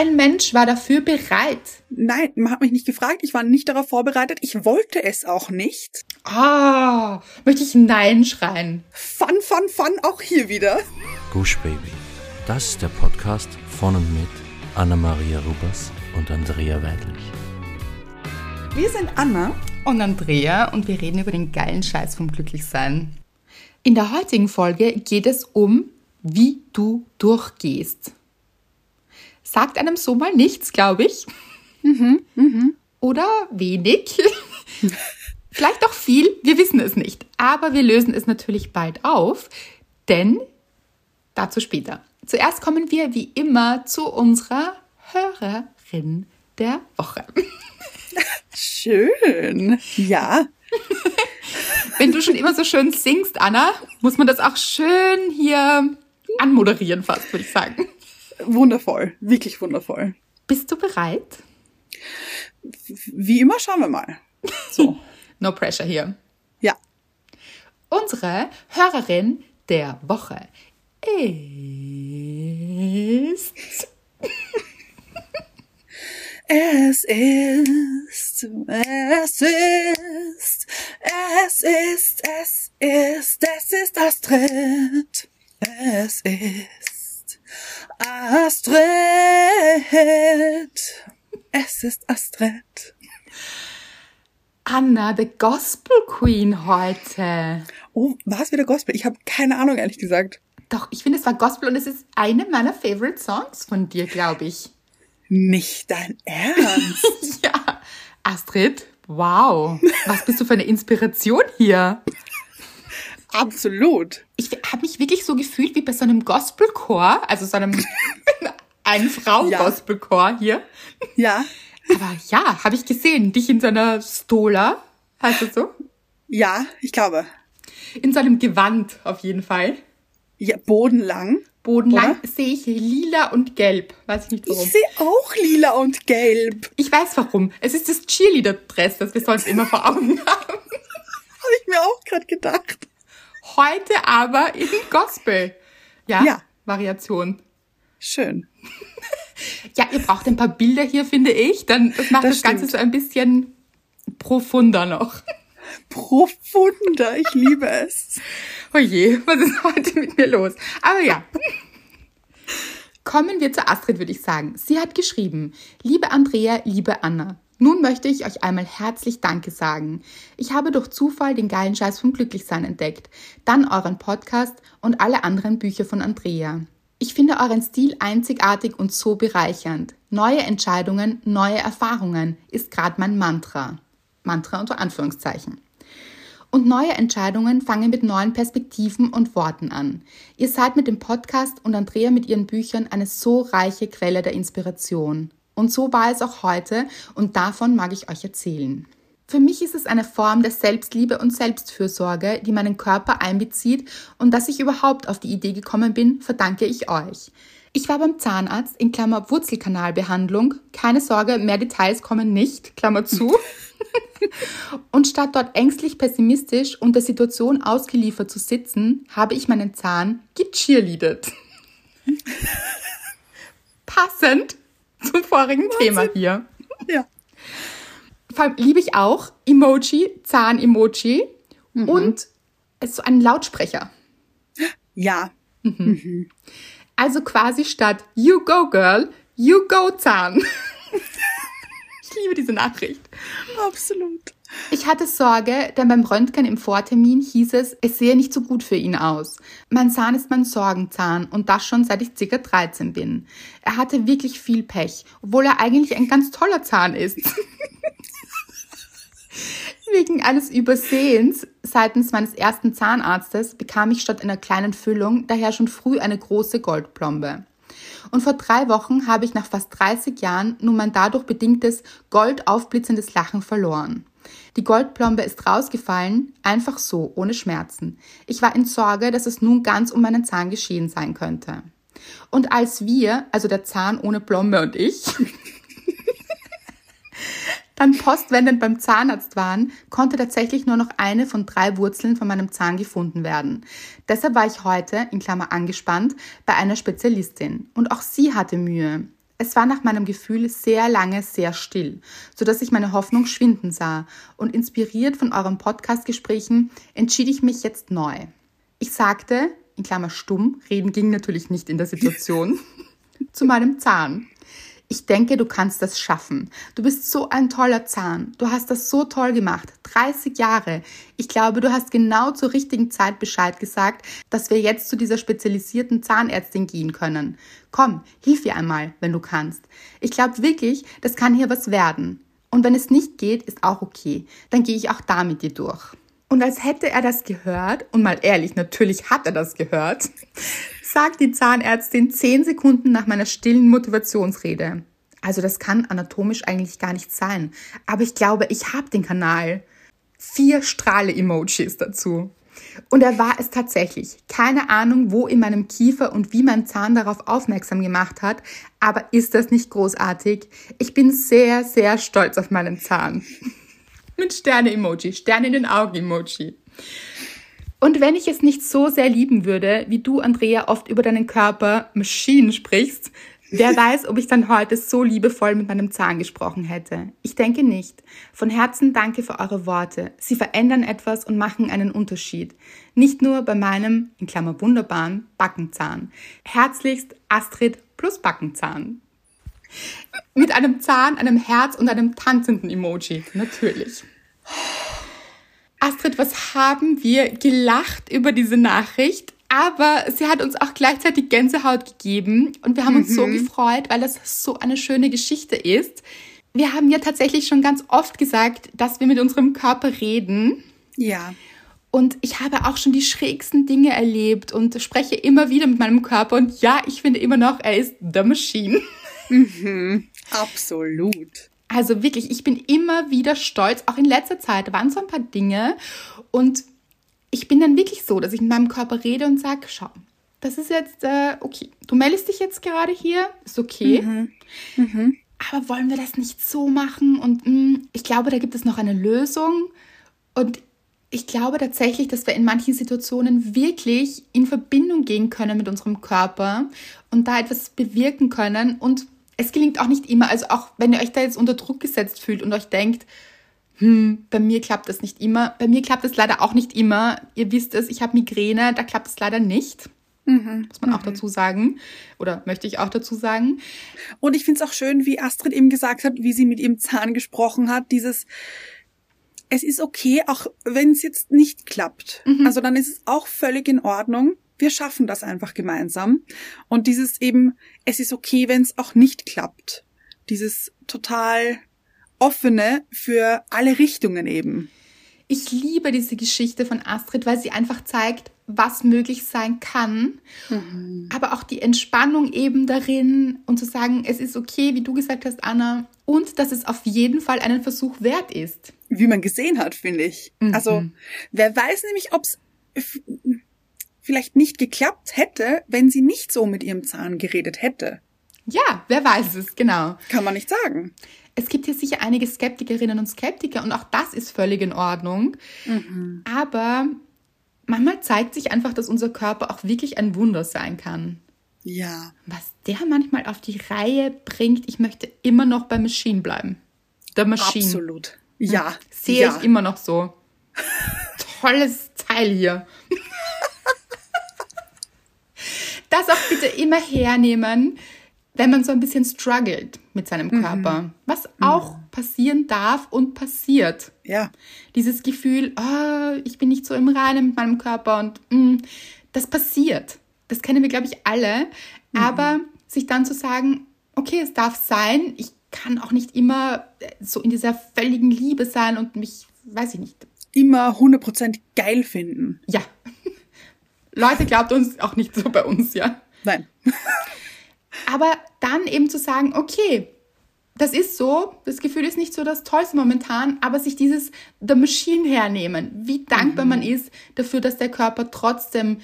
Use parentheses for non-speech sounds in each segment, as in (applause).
Kein Mensch war dafür bereit. Nein, man hat mich nicht gefragt. Ich war nicht darauf vorbereitet. Ich wollte es auch nicht. Ah, möchte ich Nein schreien. Fun, fun, fun, auch hier wieder. Gush Baby. Das ist der Podcast von und mit Anna-Maria Rubers und Andrea Weidlich. Wir sind Anna. Und Andrea und wir reden über den geilen Scheiß vom Glücklichsein. In der heutigen Folge geht es um, wie du durchgehst. Sagt einem so mal nichts, glaube ich. Mhm, mhm. Oder wenig. (laughs) Vielleicht auch viel, wir wissen es nicht. Aber wir lösen es natürlich bald auf, denn dazu später. Zuerst kommen wir wie immer zu unserer Hörerin der Woche. Schön. Ja. (laughs) Wenn du schon immer so schön singst, Anna, muss man das auch schön hier anmoderieren, fast, würde ich sagen. Wundervoll. Wirklich wundervoll. Bist du bereit? Wie immer schauen wir mal. So. (laughs) No pressure hier. Ja. Unsere Hörerin der Woche ist. (laughs) Es ist, es ist, es ist, es ist, es ist Astrid. Es ist Astrid. Es ist Astrid. Anna, the Gospel Queen heute. Oh, war es wieder Gospel? Ich habe keine Ahnung, ehrlich gesagt. Doch, ich finde, es war Gospel und es ist eine meiner Favorite Songs von dir, glaube ich. Nicht dein Ernst. (laughs) ja. Astrid, wow. Was bist du für eine Inspiration hier? Absolut. Ich habe mich wirklich so gefühlt wie bei so einem Gospelchor, also so einem (laughs) ein Frau Ja. Gospelchor hier. Ja, Aber ja, habe ich gesehen, dich in so einer Stola, heißt das so? ja, ich glaube. In so einem Gewand auf jeden Fall. Ja, bodenlang. Bodenlang sehe ich lila und gelb. Weiß ich nicht warum. Ich sehe auch lila und gelb. Ich weiß warum. Es ist das Cheerleader-Dress, das wir sonst immer vor Augen (laughs) haben. Habe ich mir auch gerade gedacht. Heute aber in Gospel. Ja, Ja. Variation. Schön. (laughs) Ja, ihr braucht ein paar Bilder hier, finde ich. Dann das macht das, Das Ganze so ein bisschen profunder noch. Profunder, ich liebe es. (laughs) Oh je, was ist heute mit mir los? Aber ja. Kommen wir zu Astrid, würde ich sagen. Sie hat geschrieben, liebe Andrea, liebe Anna. Nun möchte ich euch einmal herzlich Danke sagen. Ich habe durch Zufall den geilen Scheiß vom Glücklichsein entdeckt, dann euren Podcast und alle anderen Bücher von Andrea. Ich finde euren Stil einzigartig und so bereichernd. Neue Entscheidungen, neue Erfahrungen ist gerade mein Mantra. Mantra unter Anführungszeichen. Und neue Entscheidungen fangen mit neuen Perspektiven und Worten an. Ihr seid mit dem Podcast und Andrea mit ihren Büchern eine so reiche Quelle der Inspiration. Und so war es auch heute und davon mag ich euch erzählen. Für mich ist es eine Form der Selbstliebe und Selbstfürsorge, die meinen Körper einbezieht und dass ich überhaupt auf die Idee gekommen bin, verdanke ich euch. Ich war beim Zahnarzt in Klammer Wurzelkanalbehandlung. Keine Sorge, mehr Details kommen nicht, Klammer zu. (laughs) Und statt dort ängstlich pessimistisch und der Situation ausgeliefert zu sitzen, habe ich meinen Zahn gecheerleadet. (laughs) Passend (laughs) zum vorigen Thema hier. Ja. Vor allem liebe ich auch Emoji, Zahn-Emoji und es ist so ein Lautsprecher. Ja. Also quasi statt You go girl, you go Zahn. (laughs) ich liebe diese Nachricht. Absolut. Ich hatte Sorge, denn beim Röntgen im Vortermin hieß es, es sehe nicht so gut für ihn aus. Mein Zahn ist mein Sorgenzahn und das schon seit ich circa 13 bin. Er hatte wirklich viel Pech, obwohl er eigentlich ein ganz toller Zahn ist. (laughs) Wegen eines Übersehens seitens meines ersten Zahnarztes bekam ich statt einer kleinen Füllung daher schon früh eine große Goldplombe. Und vor drei Wochen habe ich nach fast 30 Jahren nun mein dadurch bedingtes goldaufblitzendes Lachen verloren. Die Goldplombe ist rausgefallen, einfach so, ohne Schmerzen. Ich war in Sorge, dass es nun ganz um meinen Zahn geschehen sein könnte. Und als wir, also der Zahn ohne Plombe und ich, (laughs) dann postwendend beim Zahnarzt waren, konnte tatsächlich nur noch eine von drei Wurzeln von meinem Zahn gefunden werden. Deshalb war ich heute, in Klammer angespannt, bei einer Spezialistin. Und auch sie hatte Mühe. Es war nach meinem Gefühl sehr lange sehr still, so dass ich meine Hoffnung schwinden sah und inspiriert von euren Podcastgesprächen entschied ich mich jetzt neu. Ich sagte, in Klammer stumm, reden ging natürlich nicht in der Situation, (laughs) zu meinem Zahn. Ich denke, du kannst das schaffen. Du bist so ein toller Zahn. Du hast das so toll gemacht. 30 Jahre. Ich glaube, du hast genau zur richtigen Zeit Bescheid gesagt, dass wir jetzt zu dieser spezialisierten Zahnärztin gehen können. Komm, hilf ihr einmal, wenn du kannst. Ich glaube wirklich, das kann hier was werden. Und wenn es nicht geht, ist auch okay. Dann gehe ich auch da mit dir durch. Und als hätte er das gehört, und mal ehrlich, natürlich hat er das gehört, sagt die Zahnärztin zehn Sekunden nach meiner stillen Motivationsrede. Also das kann anatomisch eigentlich gar nicht sein. Aber ich glaube, ich habe den Kanal. Vier Strahle-Emojis dazu. Und er war es tatsächlich. Keine Ahnung, wo in meinem Kiefer und wie mein Zahn darauf aufmerksam gemacht hat. Aber ist das nicht großartig? Ich bin sehr, sehr stolz auf meinen Zahn. (laughs) Mit Sterne-Emoji, Sterne in den Augen-Emoji. Und wenn ich es nicht so sehr lieben würde, wie du, Andrea, oft über deinen Körper Maschinen sprichst, wer (laughs) weiß, ob ich dann heute so liebevoll mit meinem Zahn gesprochen hätte. Ich denke nicht. Von Herzen danke für eure Worte. Sie verändern etwas und machen einen Unterschied. Nicht nur bei meinem, in Klammer wunderbaren, Backenzahn. Herzlichst Astrid plus Backenzahn. Mit einem Zahn, einem Herz und einem tanzenden Emoji. Natürlich. Astrid, was haben wir gelacht über diese Nachricht? Aber sie hat uns auch gleichzeitig Gänsehaut gegeben und wir haben uns so gefreut, weil das so eine schöne Geschichte ist. Wir haben ja tatsächlich schon ganz oft gesagt, dass wir mit unserem Körper reden. Ja. Und ich habe auch schon die schrägsten Dinge erlebt und spreche immer wieder mit meinem Körper. Und ja, ich finde immer noch, er ist the Machine. Absolut. Also wirklich, ich bin immer wieder stolz. Auch in letzter Zeit waren so ein paar Dinge. Und ich bin dann wirklich so, dass ich mit meinem Körper rede und sage, schau, das ist jetzt äh, okay. Du meldest dich jetzt gerade hier, ist okay. Aber wollen wir das nicht so machen? Und mh, ich glaube, da gibt es noch eine Lösung. Und ich glaube tatsächlich, dass wir in manchen Situationen wirklich in Verbindung gehen können mit unserem Körper und da etwas bewirken können. Und es gelingt auch nicht immer. Also auch wenn ihr euch da jetzt unter Druck gesetzt fühlt und euch denkt, hm, bei mir klappt das nicht immer. Bei mir klappt es leider auch nicht immer. Ihr wisst es, ich habe Migräne, da klappt es leider nicht. Muss man auch dazu sagen. Oder möchte ich auch dazu sagen. Und ich finde es auch schön, wie Astrid eben gesagt hat, wie sie mit ihrem Zahn gesprochen hat, dieses, es ist okay, auch wenn es jetzt nicht klappt. Also dann ist es auch völlig in Ordnung. Wir schaffen das einfach gemeinsam. Und dieses eben, es ist okay, wenn es auch nicht klappt. Dieses total offene für alle Richtungen eben. Ich liebe diese Geschichte von Astrid, weil sie einfach zeigt, was möglich sein kann. Aber auch die Entspannung eben darin und zu sagen, es ist okay, wie du gesagt hast, Anna, und dass es auf jeden Fall einen Versuch wert ist. Wie man gesehen hat, finde ich. Also, wer weiß nämlich, ob es vielleicht nicht geklappt hätte, wenn sie nicht so mit ihrem Zahn geredet hätte. Ja, wer weiß es, genau. Kann man nicht sagen. Es gibt hier sicher einige Skeptikerinnen und Skeptiker und auch das ist völlig in Ordnung. Aber manchmal zeigt sich einfach, dass unser Körper auch wirklich ein Wunder sein kann. Ja. Was der manchmal auf die Reihe bringt, ich möchte immer noch bei Machine bleiben. Der Machine. Absolut. Ja. Sehe ja. ich immer noch so. (laughs) Tolles Teil hier. Das auch bitte immer hernehmen, wenn man so ein bisschen struggelt mit seinem Körper. Was auch passieren darf und passiert. Ja. Dieses Gefühl, ah, ich bin nicht so im Reinen mit meinem Körper und mm, das passiert. Das kennen wir, glaube ich, alle. Aber sich dann zu sagen, okay, es darf sein, ich kann auch nicht immer äh, so in dieser völligen Liebe sein und mich, weiß ich nicht, Immer 100% geil finden. ja. Leute, glaubt uns auch nicht so bei uns, ja. Nein. (laughs) Aber dann eben zu sagen, okay, das ist so, das Gefühl ist nicht so das Tollste momentan, aber sich dieses The Machine hernehmen, wie dankbar man ist dafür, dass der Körper trotzdem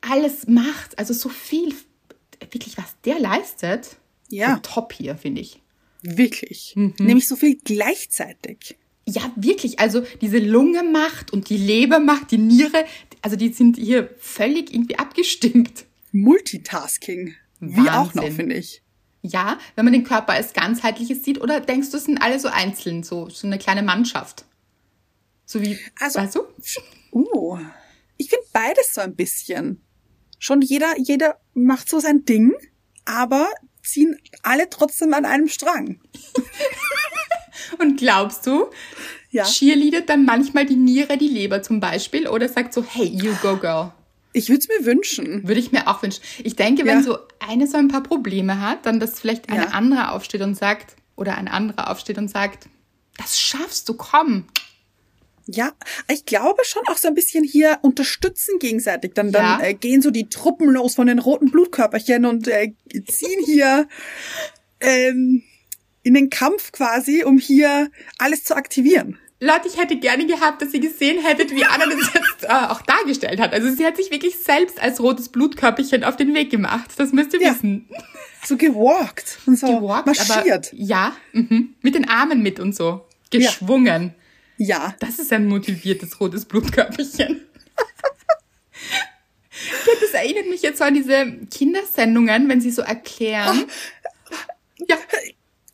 alles macht, also so viel, wirklich was der leistet, Ja. so top hier, finde ich. Wirklich. Nämlich so viel gleichzeitig. Ja, wirklich, also diese Lunge macht und die Leber macht, die Niere, also die sind hier völlig irgendwie abgestimmt. Multitasking. Wie auch noch, Wahnsinn. finde ich. Ja, wenn man den Körper als ganzheitliches sieht, oder denkst du, es sind alle so einzeln, so, so eine kleine Mannschaft? So wie, Also- weißt du? Uh, ich finde beides so ein bisschen. Schon jeder, jeder macht so sein Ding, aber ziehen alle trotzdem an einem Strang. (laughs) Und glaubst du, Ja. cheerleadet dann manchmal die Niere die Leber zum Beispiel oder sagt so, hey, you go girl? Ich würde es mir wünschen. Würde ich mir auch wünschen. Ich denke, wenn Ja. so eine so ein paar Probleme hat, dann dass vielleicht eine Ja. andere aufsteht und sagt, oder ein anderer aufsteht und sagt, das schaffst du, komm. Ja, ich glaube schon auch so ein bisschen hier unterstützen gegenseitig. Dann, dann Ja. äh, gehen so die Truppen los von den roten Blutkörperchen und äh, ziehen hier (laughs) ähm, in den Kampf quasi, um hier alles zu aktivieren. Leute, ich hätte gerne gehabt, dass ihr gesehen hättet, wie Anna das jetzt äh, auch dargestellt hat. Also sie hat sich wirklich selbst als rotes Blutkörperchen auf den Weg gemacht. Das müsst ihr Ja. wissen. So gewalkt und so Gewalkt, marschiert. Aber, ja, mhm. mit den Armen mit und so. Geschwungen. Ja. Das ist ein motiviertes rotes Blutkörperchen. Ja, das erinnert mich jetzt so an diese Kindersendungen, wenn sie so erklären. Ja,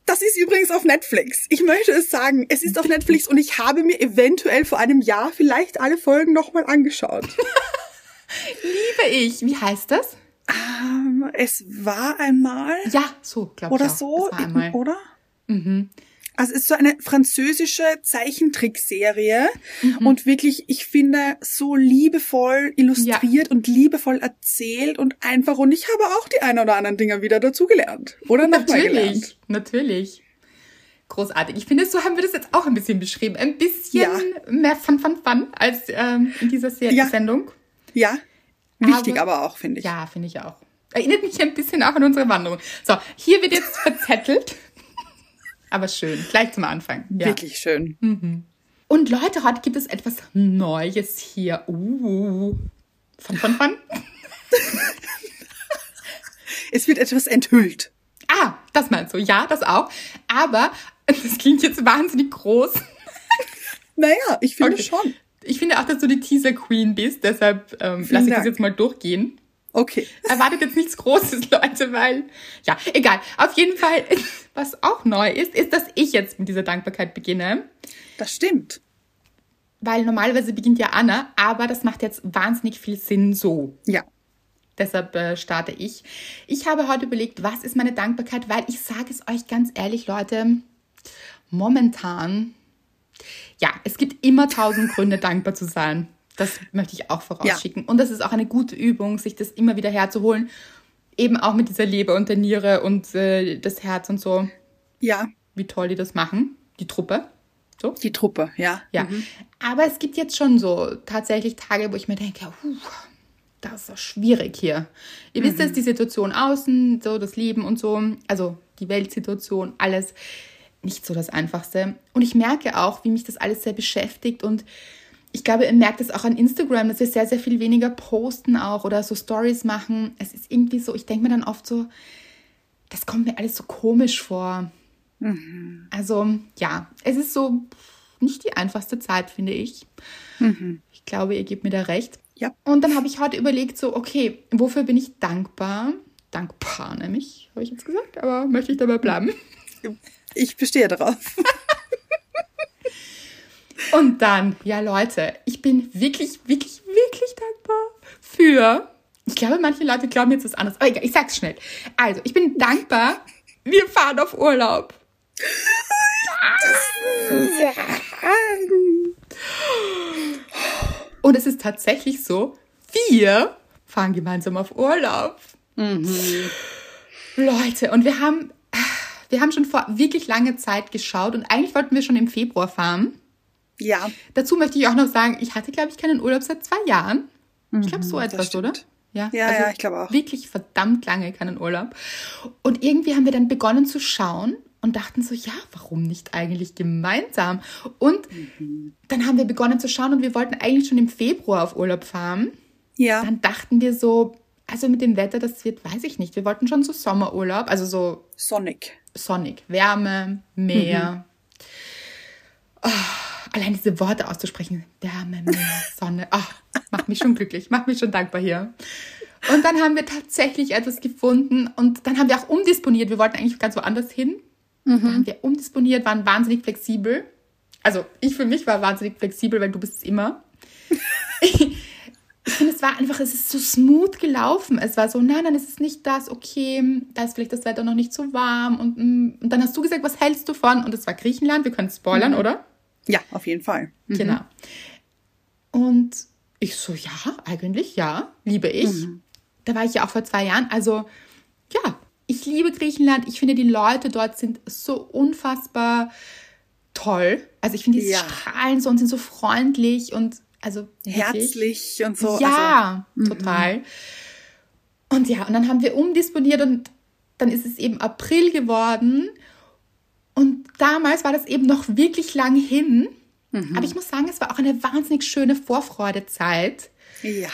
Das ist übrigens auf Netflix. Ich möchte es sagen, es ist auf Netflix und ich habe mir eventuell vor einem Jahr vielleicht alle Folgen nochmal angeschaut. (laughs) liebe ich. Wie heißt das? ähm, es war einmal Ja, so, glaube ich. oder auch. so, Das war einmal. oder? Also es ist so eine französische Zeichentrickserie Mhm. und wirklich, ich finde, so liebevoll illustriert und liebevoll erzählt und einfach. Und ich habe auch die ein oder anderen Dinger wieder dazugelernt. Oder nochmal gelernt. Natürlich, natürlich. Großartig. Ich finde, so haben wir das jetzt auch ein bisschen beschrieben. Ein bisschen Ja. mehr Fun, Fun, Fun als ähm, in dieser Se Ja. Sendung. Ja, wichtig Aber- aber, auch, finde ich. Ja, finde ich auch. Erinnert mich ein bisschen auch an unsere Wanderung. So, hier wird jetzt verzettelt. Aber schön, gleich zum Anfang. Ja. Wirklich schön. Und Leute, heute gibt es etwas Neues hier. Uh. Fun, fun, fun. (laughs) Es wird etwas enthüllt. Ah, das meinst du. Ja, das auch. Aber das klingt jetzt wahnsinnig groß. (laughs) Naja, ich finde Okay. schon. Ich finde auch, dass du die Teaser-Queen bist, deshalb ähm, lasse ich das Dank. jetzt mal durchgehen. Okay. Erwartet jetzt nichts Großes, (laughs) Leute, weil, ja, egal. Auf jeden Fall, was auch neu ist, ist, dass ich jetzt mit dieser Dankbarkeit beginne. Das stimmt. Weil normalerweise beginnt ja Anna, aber das macht jetzt wahnsinnig viel Sinn so. Ja. Deshalb äh, starte ich. Ich habe heute überlegt, was ist meine Dankbarkeit, weil ich sage es euch ganz ehrlich, Leute, momentan, ja, es gibt immer tausend Gründe, dankbar zu sein. Das möchte ich auch vorausschicken. Und das ist auch eine gute Übung, sich das immer wieder herzuholen. Eben auch mit dieser Leber und der Niere und äh, das Herz und so. Ja. Wie toll die das machen. Die Truppe. So. Die Truppe, ja. Ja, aber es gibt jetzt schon so tatsächlich Tage, wo ich mir denke, huh, das ist doch schwierig hier. Ihr wisst es, die Situation außen, so das Leben und so, also die Weltsituation, alles nicht so das Einfachste. Und ich merke auch, wie mich das alles sehr beschäftigt und ich glaube, ihr merkt es auch an Instagram, dass wir sehr, sehr viel weniger posten auch oder so Stories machen. Es ist irgendwie so, ich denke mir dann oft so, das kommt mir alles so komisch vor. Also ja, es ist so nicht die einfachste Zeit, finde ich. Ich glaube, ihr gebt mir da recht. Ja. Und dann habe ich heute überlegt, so, okay, wofür bin ich dankbar? Dankbar nämlich, habe ich jetzt gesagt, aber möchte ich dabei bleiben. Ich bestehe darauf. (laughs) Und dann, ja Leute, ich bin wirklich, wirklich, wirklich dankbar für. Ich glaube, manche Leute glauben jetzt was anderes. Aber egal, ich sag's schnell. Also, ich bin dankbar, wir fahren auf Urlaub. Und es ist tatsächlich so, wir fahren gemeinsam auf Urlaub. Leute, und wir haben, wir haben schon vor wirklich langer Zeit geschaut und eigentlich wollten wir schon im Februar fahren. Ja. Dazu möchte ich auch noch sagen, ich hatte, glaube ich, keinen Urlaub seit zwei Jahren. Ich glaube, so etwas, oder? Ja, Ja, ja, ich glaube auch. Wirklich verdammt lange keinen Urlaub. Und irgendwie haben wir dann begonnen zu schauen und dachten so, ja, warum nicht eigentlich gemeinsam? Und dann haben wir begonnen zu schauen und wir wollten eigentlich schon im Februar auf Urlaub fahren. Ja. Dann dachten wir so, also mit dem Wetter, das wird, weiß ich nicht. Wir wollten schon so Sommerurlaub, also so Sonic. sonnig, Wärme, Meer. Oh, allein diese Worte auszusprechen, Wärme, Meer, Sonne, oh, macht mich schon glücklich, macht mich schon dankbar hier. Und dann haben wir tatsächlich etwas gefunden und dann haben wir auch umdisponiert. Wir wollten eigentlich ganz woanders hin. Mhm. Dann haben wir umdisponiert, waren wahnsinnig flexibel. Also ich für mich war wahnsinnig flexibel, weil du bist es immer. (laughs) ich finde, es war einfach, es ist so smooth gelaufen. Es war so, nein, nein, es ist nicht das, okay, da ist vielleicht das Wetter noch nicht so warm. Und, mm, und dann hast du gesagt, was hältst du von? Und es war Griechenland, wir können spoilern, mhm. oder? Ja, auf jeden Fall. Mhm. Genau. Und ich so, ja, eigentlich ja, liebe ich. Mhm. Da war ich ja auch vor zwei Jahren. Also ja, ich liebe Griechenland. Ich finde, die Leute dort sind so unfassbar toll. Also ich finde, die ja. strahlen so und sind so freundlich und also herzlich und so. Ja, also, total. Mhm. Und ja, und dann haben wir umdisponiert und dann ist es eben April geworden. Und damals war das eben noch wirklich lang hin. Mhm. Aber ich muss sagen, es war auch eine wahnsinnig schöne Vorfreudezeit. Ja.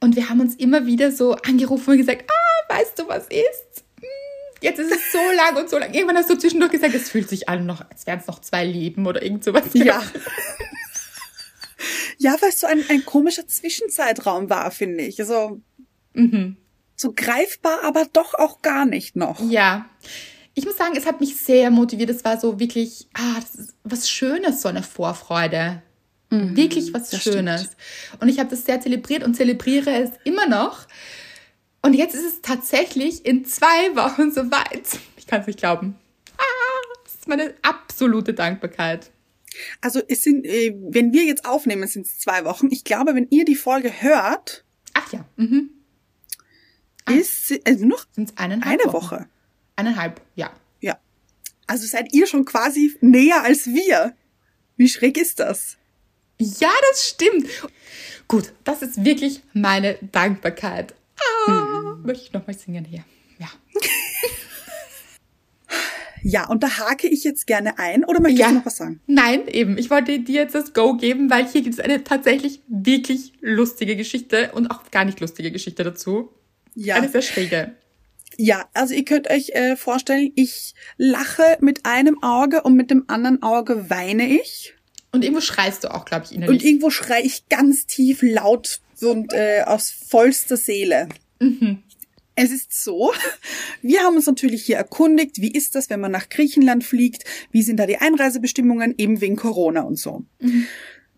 Und wir haben uns immer wieder so angerufen und gesagt, ah, weißt du, was ist? Hm, jetzt ist es so (laughs) lang und so lang. Irgendwann hast du zwischendurch gesagt, es fühlt sich an, noch, als wären es noch zwei Leben oder irgend sowas. Ja. ja, weil es so ein, ein komischer Zwischenzeitraum war, finde ich. Also, mhm. so greifbar, aber doch auch gar nicht noch. Ja ich muss sagen, es hat mich sehr motiviert. Es war so wirklich, ah, was Schönes, so eine Vorfreude. Mhm, wirklich was Schönes. Stimmt. Und ich habe das sehr zelebriert und zelebriere es immer noch. Und jetzt ist es tatsächlich in zwei Wochen (laughs) soweit. Ich kann es nicht glauben. Ah, das ist meine absolute Dankbarkeit. Also es sind, äh, wenn wir jetzt aufnehmen, sind es zwei Wochen. Ich glaube, wenn ihr die Folge hört, ach ja, mhm. ist also noch eine Woche. Woche. Eineinhalb, ja. Ja. Also seid ihr schon quasi näher als wir. Wie schräg ist das? Ja, das stimmt. Gut, das ist wirklich meine Dankbarkeit. Ah, hm. Möchte ich nochmal singen hier. Ja. (laughs) Ja, und da hake ich jetzt gerne ein oder möchtest ja. du noch was sagen? Nein, eben. Ich wollte dir jetzt das Go geben, weil hier gibt es eine tatsächlich wirklich lustige Geschichte und auch gar nicht lustige Geschichte dazu. Ja. Eine sehr schräge. Ja, also ihr könnt euch äh, vorstellen, ich lache mit einem Auge und mit dem anderen Auge weine ich. Und irgendwo schreist du auch, glaube ich, innerlich. Und irgendwo schrei ich ganz tief laut und äh, aus vollster Seele. Mhm. Es ist so, wir haben uns natürlich hier erkundigt, wie ist das, wenn man nach Griechenland fliegt, wie sind da die Einreisebestimmungen, eben wegen Corona und so. Mhm.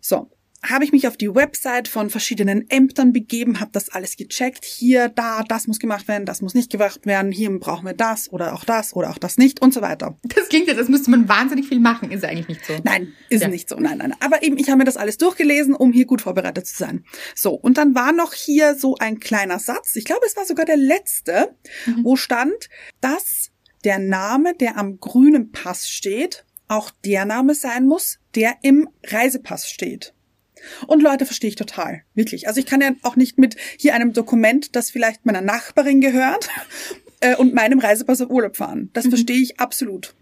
So, habe ich mich auf die Website von verschiedenen Ämtern begeben, habe das alles gecheckt. Hier, da, das muss gemacht werden, das muss nicht gemacht werden, hier brauchen wir das oder auch das oder auch das nicht und so weiter. Das klingt ja, das müsste man wahnsinnig viel machen, ist eigentlich nicht so. Nein, ist ja. nicht so, nein, nein. Aber eben, ich habe mir das alles durchgelesen, um hier gut vorbereitet zu sein. So, und dann war noch hier so ein kleiner Satz, ich glaube, es war sogar der letzte, mhm. wo stand, dass der Name, der am grünen Pass steht, auch der Name sein muss, der im Reisepass steht. Und Leute, verstehe ich total. Wirklich. Also ich kann ja auch nicht mit hier einem Dokument, das vielleicht meiner Nachbarin gehört, (laughs) äh, und meinem Reisepass auf Urlaub fahren. Das mhm. verstehe ich absolut.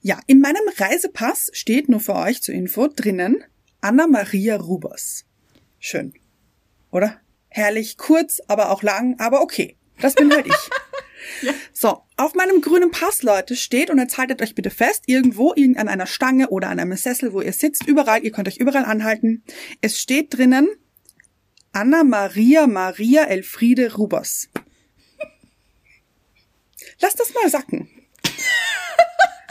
Ja, in meinem Reisepass steht nur für euch zur Info drinnen Anna Maria Rubers. Schön. Oder? Herrlich, kurz, aber auch lang, aber okay. Das bin halt ich. (laughs) Ja. So, auf meinem grünen Pass, Leute, steht, und jetzt haltet euch bitte fest, irgendwo, an einer Stange oder an einem Sessel, wo ihr sitzt, überall, ihr könnt euch überall anhalten. Es steht drinnen, Anna Maria Maria Elfriede Rubers. Lass das mal sacken.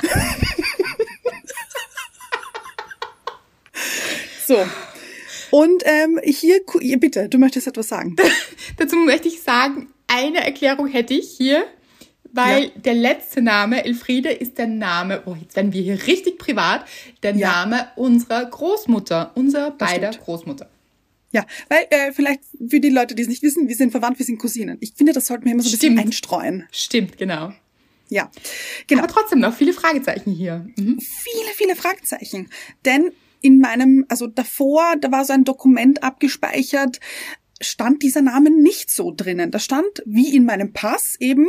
(laughs) so. Und ähm, hier, bitte, du möchtest etwas sagen. (laughs) Dazu möchte ich sagen, eine Erklärung hätte ich hier, weil ja. der letzte Name, Elfriede, ist der Name, oh, jetzt werden wir hier richtig privat, der ja. Name unserer Großmutter, unserer beider Großmutter. Ja, weil äh, vielleicht für die Leute, die es nicht wissen, wir sind verwandt, wir sind Cousinen. Ich finde, das sollten wir immer so ein Stimmt. bisschen einstreuen. Stimmt, genau. Ja, genau. Aber trotzdem noch viele Fragezeichen hier. Mhm. Viele, viele Fragezeichen. Denn in meinem, also davor, da war so ein Dokument abgespeichert, stand dieser Name nicht so drinnen. Da stand, wie in meinem Pass eben,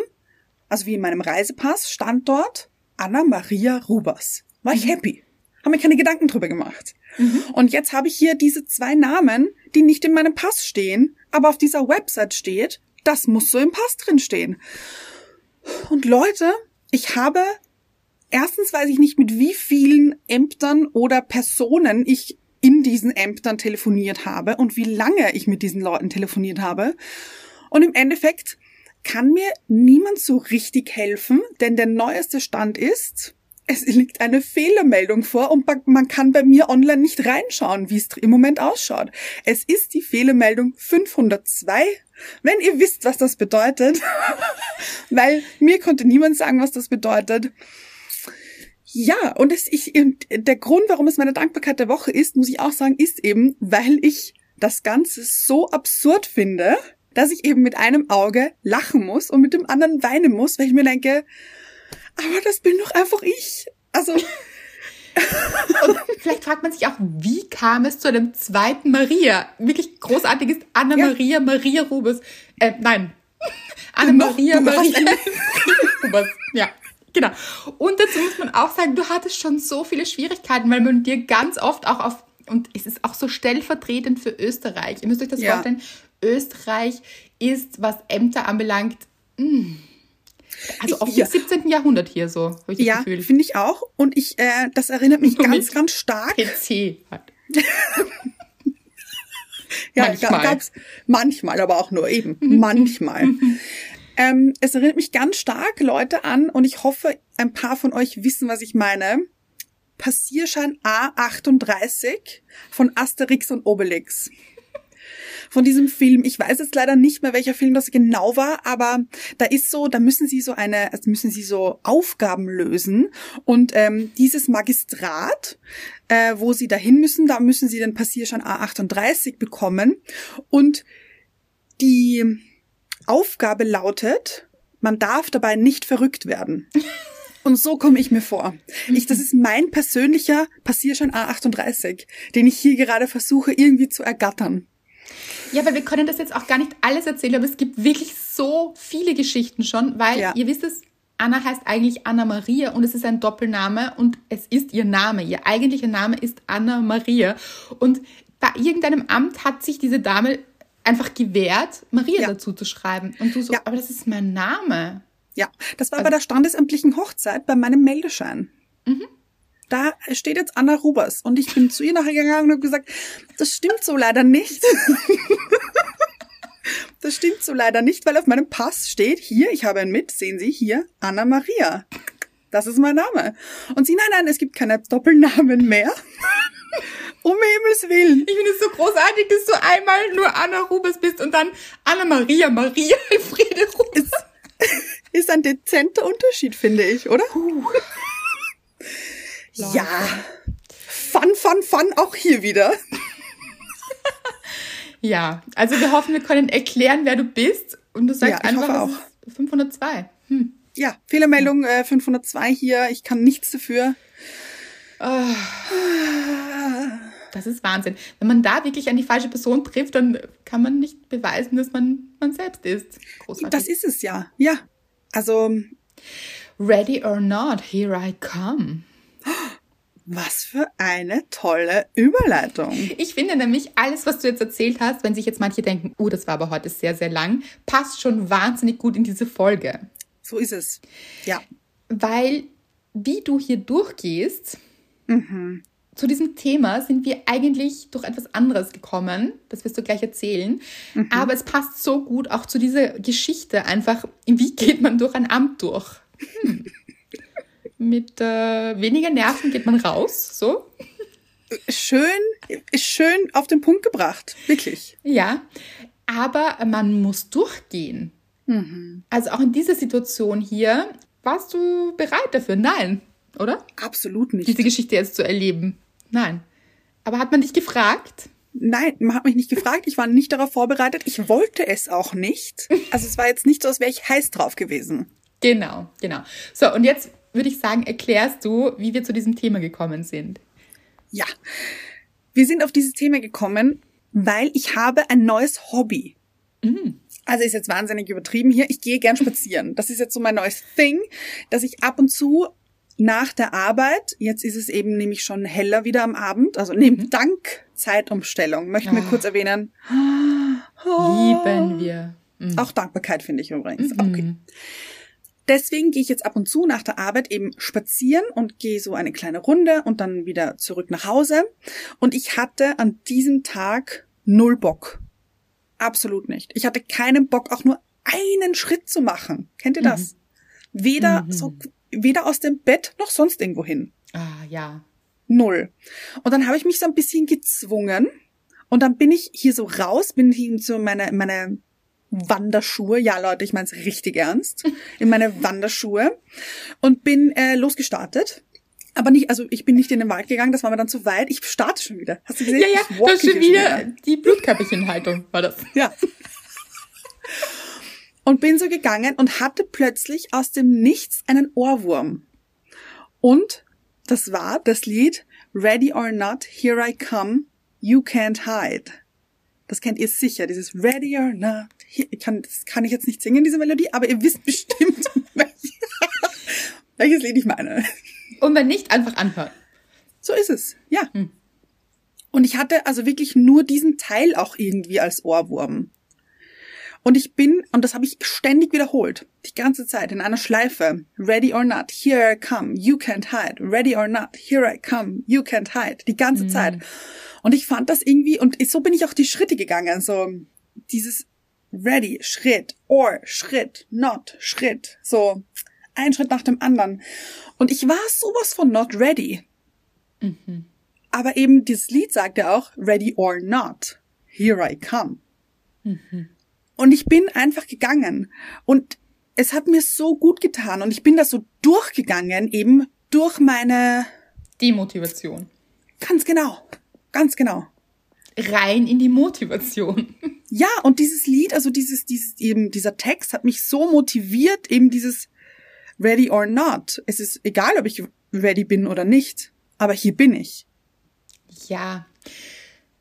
also wie in meinem Reisepass, stand dort Anna Maria Rubers. War ich mhm. happy. Haben mir keine Gedanken drüber gemacht. Mhm. Und jetzt habe ich hier diese zwei Namen, die nicht in meinem Pass stehen, aber auf dieser Website steht, das muss so im Pass drin stehen. Und Leute, ich habe, erstens weiß ich nicht, mit wie vielen Ämtern oder Personen ich in diesen Ämtern telefoniert habe und wie lange ich mit diesen Leuten telefoniert habe. Und im Endeffekt kann mir niemand so richtig helfen, denn der neueste Stand ist, es liegt eine Fehlermeldung vor und man kann bei mir online nicht reinschauen, wie es im Moment ausschaut. Es ist die Fehlermeldung 502. Wenn ihr wisst, was das bedeutet, (laughs) weil mir konnte niemand sagen, was das bedeutet. Ja, und es, ich, der Grund, warum es meine Dankbarkeit der Woche ist, muss ich auch sagen, ist eben, weil ich das Ganze so absurd finde, dass ich eben mit einem Auge lachen muss und mit dem anderen weinen muss, weil ich mir denke, aber das bin doch einfach ich. Also. (laughs) Und vielleicht fragt man sich auch, wie kam es zu einem zweiten Maria? Wirklich großartig ist Anna-Maria, ja. Maria Rubers. Äh, nein. Anna-Maria, Maria (laughs) Rubers. Ja, genau. Und dazu muss man auch sagen, du hattest schon so viele Schwierigkeiten, weil man dir ganz oft auch auf, und es ist auch so stellvertretend für Österreich. Ihr müsst euch das ja. vorstellen. Österreich ist, was Ämter anbelangt, mh, mm, also auch im 17. Jahrhundert hier so, habe ich das ja, Gefühl. finde ich auch. Und ich, äh, das erinnert mich (laughs) Nur ganz, ganz stark. PC hat. (laughs) ja, manchmal. gab's manchmal, aber auch nur eben. Mhm. manchmal. Ähm, es erinnert mich ganz stark Leute an und ich hoffe, ein paar von euch wissen, was ich meine. Passierschein A38 von Asterix und Obelix von diesem Film. Ich weiß jetzt leider nicht mehr, welcher Film das genau war, aber da ist so, da müssen sie so eine, also müssen sie so Aufgaben lösen und ähm, dieses Magistrat, äh, wo sie dahin müssen, da müssen sie den Passierschein A38 bekommen und die Aufgabe lautet, man darf dabei nicht verrückt werden. Und so komme ich mir vor. Ich, das ist mein persönlicher Passierschein A38, den ich hier gerade versuche irgendwie zu ergattern. Ja, weil wir können das jetzt auch gar nicht alles erzählen, aber es gibt wirklich so viele Geschichten schon, weil ja. ihr wisst es, Anna heißt eigentlich Anna Maria und es ist ein Doppelname und es ist ihr Name. Ihr eigentlicher Name ist Anna Maria. Und bei irgendeinem Amt hat sich diese Dame einfach gewährt, Maria ja. dazu zu schreiben. Und du so, ja. aber das ist mein Name. Ja, das war also, bei der standesamtlichen Hochzeit bei meinem Meldeschein. Mhm da steht jetzt Anna Rubers. Und ich bin zu ihr nachher gegangen und habe gesagt, das stimmt so leider nicht. (laughs) das stimmt so leider nicht, weil auf meinem Pass steht hier, ich habe ihn mit, sehen Sie hier, Anna Maria. Das ist mein Name. Und sie, nein, nein, es gibt keine Doppelnamen mehr. (laughs) um Himmels Willen. Ich finde es so großartig, dass du einmal nur Anna Rubers bist und dann Anna Maria (laughs) Maria Elfriede Rubers. Ist, (laughs) ist ein dezenter Unterschied, finde ich, oder? Puh. Ja. Fun, fun, fun, auch hier wieder. ja, also wir hoffen, wir können erklären, wer du bist. Und du sagst ja, einfach auch. 502. Hm. Ja, Fehlermeldung äh, 502 hier. Ich kann nichts dafür. Das ist Wahnsinn. Wenn man da wirklich an die falsche Person trifft, dann kann man nicht beweisen, dass man man selbst ist. Großartig. Das ist es ja. Ja. Also. Ready or not, here I come. Was für eine tolle Überleitung. Ich finde nämlich, alles, was du jetzt erzählt hast, wenn sich jetzt manche denken, oh, das war aber heute sehr, sehr lang, passt schon wahnsinnig gut in diese Folge. So ist es. Ja. Weil, wie du hier durchgehst, mhm. Zu diesem Thema sind wir eigentlich durch etwas anderes gekommen. Das wirst du gleich erzählen. Mhm. Aber es passt so gut auch zu dieser Geschichte einfach, wie geht man durch ein Amt durch? Hm mit äh, weniger Nerven geht man raus, so. Schön, ist schön auf den Punkt gebracht, wirklich. Ja, aber man muss durchgehen. Mhm. Also auch in dieser Situation hier, warst du bereit dafür? Nein, oder? Absolut nicht. Diese Geschichte jetzt zu erleben. Nein. Aber hat man dich gefragt? Nein, man hat mich nicht gefragt. Ich war nicht darauf vorbereitet. Ich wollte es auch nicht. Also es war jetzt nicht so, als wäre ich heiß drauf gewesen. Genau, genau. So, und jetzt würde ich sagen, erklärst du, wie wir zu diesem Thema gekommen sind. Ja, wir sind auf dieses Thema gekommen, weil ich habe ein neues Hobby. Mhm. Also ist jetzt wahnsinnig übertrieben hier. Ich gehe gern spazieren. Das ist jetzt so mein neues Thing, dass ich ab und zu nach der Arbeit, jetzt ist es eben nämlich schon heller wieder am Abend, also neben mhm. dank Zeitumstellung, möchten wir oh. kurz erwähnen. Lieben wir. Mhm. Auch Dankbarkeit finde ich übrigens. Mhm. Okay. deswegen gehe ich jetzt ab und zu nach der Arbeit eben spazieren und gehe so eine kleine Runde und dann wieder zurück nach Hause. Und ich hatte an diesem Tag null Bock. Absolut nicht. Ich hatte keinen Bock, auch nur einen Schritt zu machen. Kennt ihr das? Mhm. Weder mhm. so, weder aus dem Bett noch sonst irgendwo hin. Ah, ja. Null. Und dann habe ich mich so ein bisschen gezwungen. Und dann bin ich hier so raus, bin hier so meine, meine Wanderschuhe. Ja, Leute, ich meine es richtig ernst. (laughs) In meine Wanderschuhe. Und bin äh, losgestartet. Aber nicht, also ich bin nicht in den Wald gegangen, das war mir dann zu weit. Ich starte schon wieder. Hast du gesehen? Ja, ja, du hast schon wieder, wieder die Blutkörperchenhaltung war das. Ja. (laughs) und bin so gegangen und hatte plötzlich aus dem Nichts einen Ohrwurm. Und das war das Lied Ready or Not, Here I Come, You Can't Hide. Das kennt ihr sicher, dieses Ready or Not. Here, ich kann, das kann ich jetzt nicht singen, diese Melodie, aber ihr wisst bestimmt, (laughs) welches Lied ich meine. Und wenn nicht, einfach anhören. So ist es, ja. Hm. Und ich hatte also wirklich nur diesen Teil auch irgendwie als Ohrwurm. Und ich bin, und das habe ich ständig wiederholt, die ganze Zeit in einer Schleife. Ready or not, here I come, you can't hide. Ready or not, here I come, you can't hide. Die ganze mhm. Zeit. Und ich fand das irgendwie, und so bin ich auch die Schritte gegangen, so dieses ready, Schritt, or, Schritt, not, Schritt, so ein Schritt nach dem anderen. Und ich war sowas von not ready. Mhm. Aber eben dieses Lied sagt ja auch, ready or not, here I come. Mhm. Und ich bin einfach gegangen. Und es hat mir so gut getan. Und ich bin da so durchgegangen, eben durch meine Demotivation. Ganz genau. Ganz genau. Rein in die Motivation. (laughs) Ja, und dieses Lied, also dieses, dieses, eben dieser Text hat mich so motiviert, eben dieses Ready or not. Es ist egal, ob ich ready bin oder nicht. Aber hier bin ich. Ja.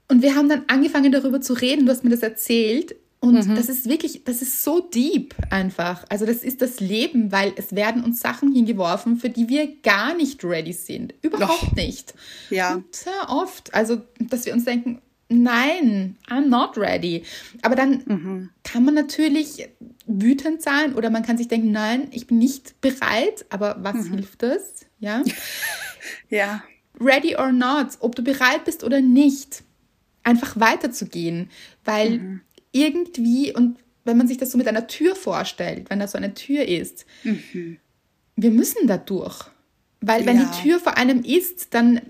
Und wir haben dann angefangen darüber zu reden, du hast mir das erzählt, und mhm. das ist wirklich, das ist so deep einfach. Also das ist das Leben, weil es werden uns Sachen hingeworfen, für die wir gar nicht ready sind. Überhaupt Och. nicht. Ja. Und sehr oft. Also, dass wir uns denken, nein, I'm not ready. Aber dann mhm. kann man natürlich wütend sein oder man kann sich denken, nein, ich bin nicht bereit. Aber was mhm. hilft das? Ja. (laughs) ja. Ready or not, ob du bereit bist oder nicht, einfach weiterzugehen, weil mhm irgendwie, und wenn man sich das so mit einer Tür vorstellt, wenn da so eine Tür ist, mhm. wir müssen da durch. Weil wenn ja. die Tür vor einem ist, dann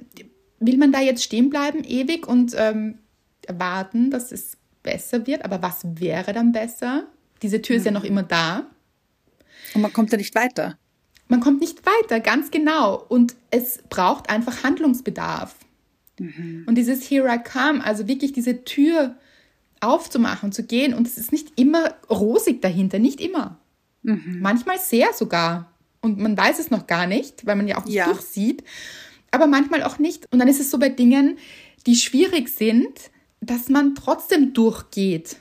will man da jetzt stehen bleiben ewig und ähm, warten, dass es besser wird. Aber was wäre dann besser? Diese Tür mhm. ist ja noch mhm. immer da. Und man kommt ja nicht weiter. Man kommt nicht weiter, ganz genau. Und es braucht einfach Handlungsbedarf. Mhm. Und dieses Here I Come, also wirklich diese Tür aufzumachen, zu gehen. Und es ist nicht immer rosig dahinter, nicht immer. Mhm. Manchmal sehr sogar. Und man weiß es noch gar nicht, weil man ja auch nicht ja. durchsieht. Aber manchmal auch nicht. Und dann ist es so bei Dingen, die schwierig sind, dass man trotzdem durchgeht.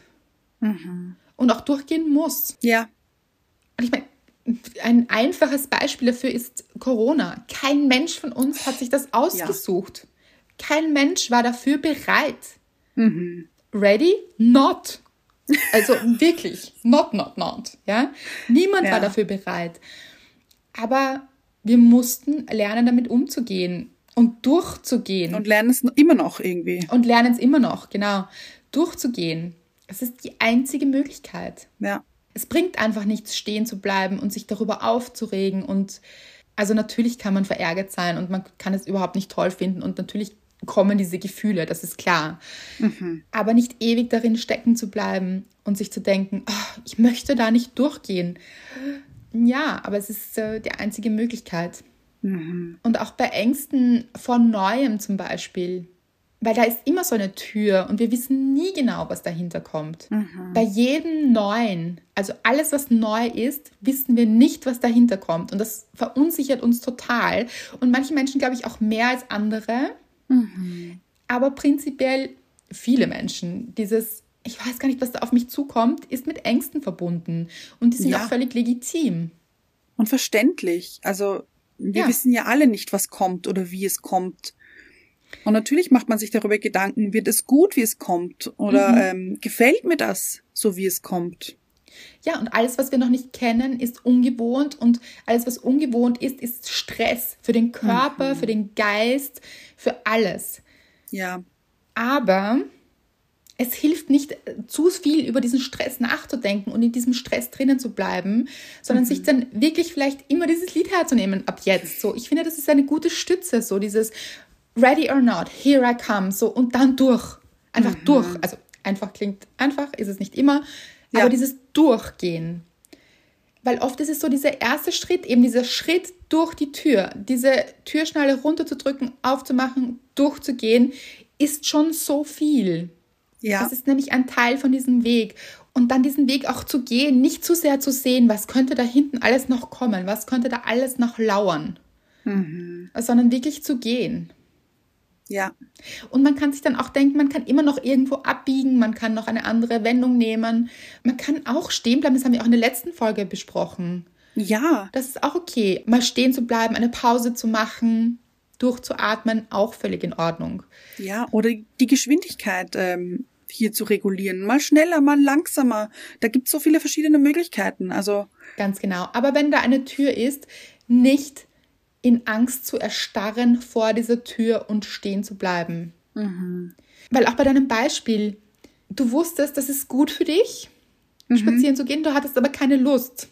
Mhm. Und auch durchgehen muss. Ja. Und ich meine, ein einfaches Beispiel dafür ist Corona. Kein Mensch von uns hat sich das ausgesucht. Ja. Kein Mensch war dafür bereit. Mhm ready, not. Also (laughs) wirklich, not, not, not. Ja? Niemand ja. war dafür bereit. Aber wir mussten lernen, damit umzugehen und durchzugehen. Und lernen es immer noch irgendwie. Und lernen es immer noch, genau. Durchzugehen. Das ist die einzige Möglichkeit. Ja. Es bringt einfach nichts, stehen zu bleiben und sich darüber aufzuregen. Und also natürlich kann man verärgert sein und man kann es überhaupt nicht toll finden. Und natürlich kommen diese Gefühle, das ist klar. Mhm. Aber nicht ewig darin stecken zu bleiben und sich zu denken, oh, ich möchte da nicht durchgehen. Ja, aber es ist äh, die einzige Möglichkeit. Mhm. Und auch bei Ängsten vor Neuem zum Beispiel. Weil da ist immer so eine Tür und wir wissen nie genau, was dahinter kommt. Mhm. Bei jedem Neuen, also alles, was neu ist, wissen wir nicht, was dahinter kommt. Und das verunsichert uns total. Und manche Menschen, glaube ich, auch mehr als andere. Mhm. Aber prinzipiell viele Menschen, dieses, ich weiß gar nicht, was da auf mich zukommt, ist mit Ängsten verbunden. Und die sind ja. auch völlig legitim. Und verständlich. Also wir ja. wissen ja alle nicht, was kommt oder wie es kommt. Und natürlich macht man sich darüber Gedanken, wird es gut, wie es kommt? Oder mhm. ähm, gefällt mir das, so wie es kommt? Ja, und alles, was wir noch nicht kennen, ist ungewohnt und alles, was ungewohnt ist, ist Stress für den Körper, mhm. für den Geist, für alles. Ja. Aber es hilft nicht, zu viel über diesen Stress nachzudenken und in diesem Stress drinnen zu bleiben, sondern mhm. sich dann wirklich vielleicht immer dieses Lied herzunehmen ab jetzt. So, ich finde, das ist eine gute Stütze, so dieses Ready or not, here I come, so und dann durch. Einfach mhm. durch. Also einfach klingt einfach, ist es nicht immer. Ja. Aber dieses Durchgehen. Weil oft ist es so dieser erste Schritt, eben dieser Schritt durch die Tür, diese Türschnalle runterzudrücken, aufzumachen, durchzugehen, ist schon so viel. Ja. Das ist nämlich ein Teil von diesem Weg. Und dann diesen Weg auch zu gehen, nicht zu sehr zu sehen, was könnte da hinten alles noch kommen, was könnte da alles noch lauern, mhm. sondern wirklich zu gehen. Ja. Und man kann sich dann auch denken, man kann immer noch irgendwo abbiegen, man kann noch eine andere Wendung nehmen. Man kann auch stehen bleiben, das haben wir auch in der letzten Folge besprochen. Ja. Das ist auch okay. Mal stehen zu bleiben, eine Pause zu machen, durchzuatmen, auch völlig in Ordnung. Ja, oder die Geschwindigkeit ähm, hier zu regulieren. Mal schneller, mal langsamer. Da gibt es so viele verschiedene Möglichkeiten. Also. Ganz genau. Aber wenn da eine Tür ist, nicht in Angst zu erstarren vor dieser Tür und stehen zu bleiben. Mhm. Weil auch bei deinem Beispiel, du wusstest, das ist gut für dich, mhm. spazieren zu gehen, du hattest aber keine Lust.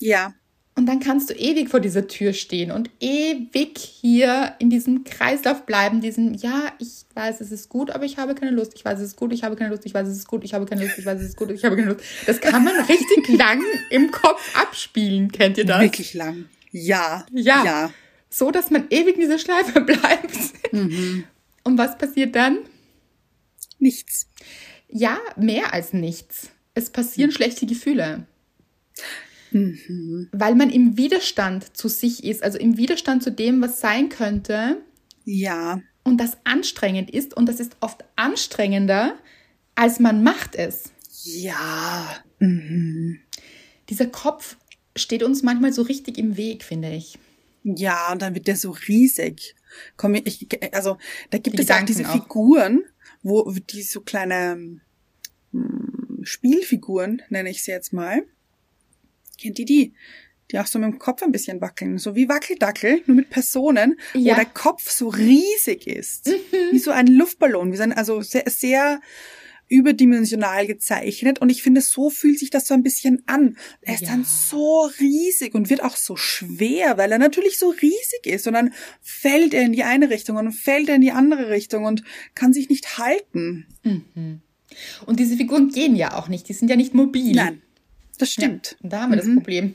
Ja. Und dann kannst du ewig vor dieser Tür stehen und ewig hier in diesem Kreislauf bleiben, diesem, ja, ich weiß, es ist gut, aber ich habe keine Lust. Ich weiß, es ist gut, ich habe keine Lust. Ich weiß, es ist gut, ich habe keine Lust. Ich weiß, es ist gut, ich habe keine Lust. Das kann man richtig (laughs) lang im Kopf abspielen. Kennt ihr das? Wirklich lang. Ja. Ja. ja. So, dass man ewig in dieser Schleife (laughs) bleibt. Mhm. Und was passiert dann? Nichts. Ja, mehr als nichts. Es passieren mhm. schlechte Gefühle. Mhm. Weil man im Widerstand zu sich ist, also im Widerstand zu dem, was sein könnte. Ja. Und das anstrengend ist. Und das ist oft anstrengender, als man macht es. Ja. Mhm. Dieser Kopf steht uns manchmal so richtig im Weg, finde ich. Ja, und dann wird der so riesig. Komm, ich, also da gibt die es Gedanken auch diese. Figuren, wo die so kleine hm, Spielfiguren, nenne ich sie jetzt mal. Kennt ihr die? Die auch so mit dem Kopf ein bisschen wackeln. So wie Wackeldackel, nur mit Personen, ja. wo der Kopf so riesig ist. Mhm. Wie so ein Luftballon. Wie so ein, also sehr, sehr überdimensional gezeichnet und ich finde, so fühlt sich das so ein bisschen an. Er ist ja. dann so riesig und wird auch so schwer, weil er natürlich so riesig ist und dann fällt er in die eine Richtung und fällt er in die andere Richtung und kann sich nicht halten. Mhm. Und diese Figuren gehen ja auch nicht, die sind ja nicht mobil. Nein, das stimmt. Ja, da haben wir mhm. das Problem.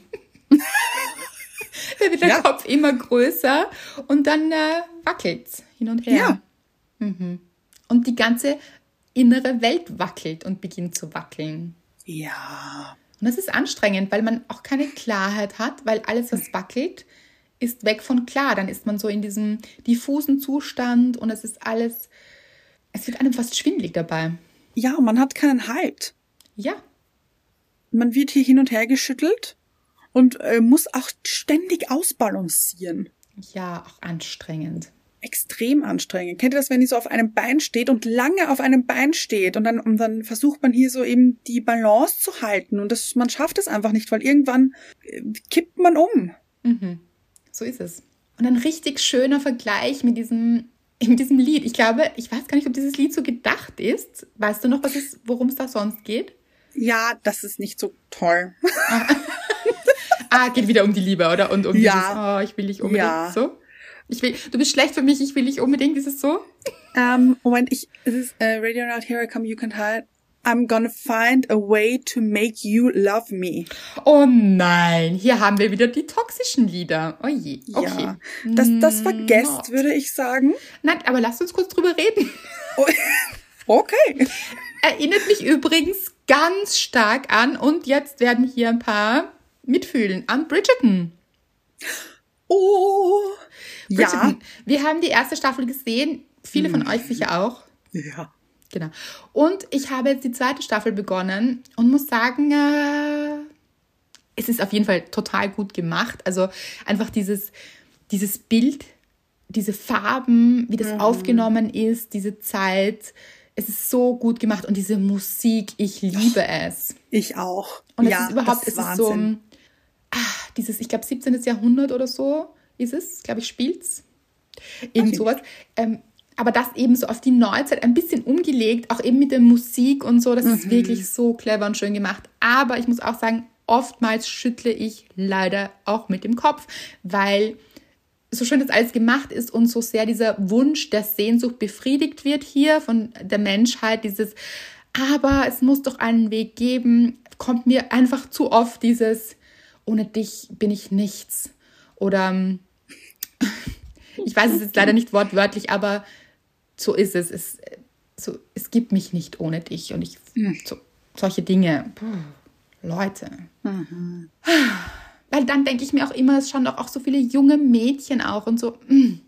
(laughs) da wird der ja. Kopf immer größer und dann äh, wackelt's hin und her. Ja. Mhm. Und die ganze innere Welt wackelt und beginnt zu wackeln. Ja. Und das ist anstrengend, weil man auch keine Klarheit hat, weil alles, was wackelt, ist weg von klar. Dann ist man so in diesem diffusen Zustand und es ist alles, es wird einem fast schwindlig dabei. Ja, man hat keinen Halt. Ja. Man wird hier hin und her geschüttelt und äh, muss auch ständig ausbalancieren. Ja, auch anstrengend extrem anstrengend. Kennt ihr das, wenn die so auf einem Bein steht und lange auf einem Bein steht und dann, und dann versucht man hier so eben die Balance zu halten und das, man schafft es einfach nicht, weil irgendwann äh, kippt man um. Mhm. So ist es. Und ein richtig schöner Vergleich mit diesem, (laughs) mit diesem Lied. Ich glaube, ich weiß gar nicht, ob dieses Lied so gedacht ist. Weißt du noch, was es, worum es da sonst geht? Ja, das ist nicht so toll. Ah. (laughs) ah, geht wieder um die Liebe, oder? Und um ja. dieses, oh, ich will dich unbedingt ja. so. Ich will, du bist schlecht für mich, ich will dich unbedingt, ist es so? Ähm, Moment, ich, es ist uh, Radio Not Here I Come, You Can Hide. I'm gonna find a way to make you love me. Oh nein, hier haben wir wieder die toxischen Lieder. Oh je, okay. Ja, das, das vergesst, Not. würde ich sagen. Nein, aber lasst uns kurz drüber reden. (laughs) Oh, okay. Erinnert mich übrigens ganz stark an, und jetzt werden hier ein paar mitfühlen, an Bridgerton. Oh. Ja. Wir haben die erste Staffel gesehen, viele von euch sicher auch. Ja. Genau. Und ich habe jetzt die zweite Staffel begonnen und muss sagen, äh, es ist auf jeden Fall total gut gemacht. Also einfach dieses, dieses Bild, diese Farben, wie das mhm. aufgenommen ist, diese Zeit. es ist so gut gemacht und diese Musik, ich liebe es. Ich auch. Und es ja, ist überhaupt, es ist so, ah, dieses, ich glaube, 17. Jahrhundert oder so ist es, glaube ich, spielt's. Irgend Okay. sowas. Ähm, aber das eben so auf die Neuzeit ein bisschen umgelegt, auch eben mit der Musik und so, das Mhm. ist wirklich so clever und schön gemacht. Aber ich muss auch sagen, oftmals schüttle ich leider auch mit dem Kopf, weil so schön das alles gemacht ist und so sehr dieser Wunsch der Sehnsucht befriedigt wird hier von der Menschheit, dieses, aber es muss doch einen Weg geben, kommt mir einfach zu oft dieses, ohne dich bin ich nichts. Oder ähm, (laughs) ich weiß es jetzt leider nicht wortwörtlich, aber so ist es. Es, so, es gibt mich nicht ohne dich und ich, so, solche Dinge. Puh, Leute. Weil dann denke ich mir auch immer, es schauen doch auch so viele junge Mädchen auch und so. mm.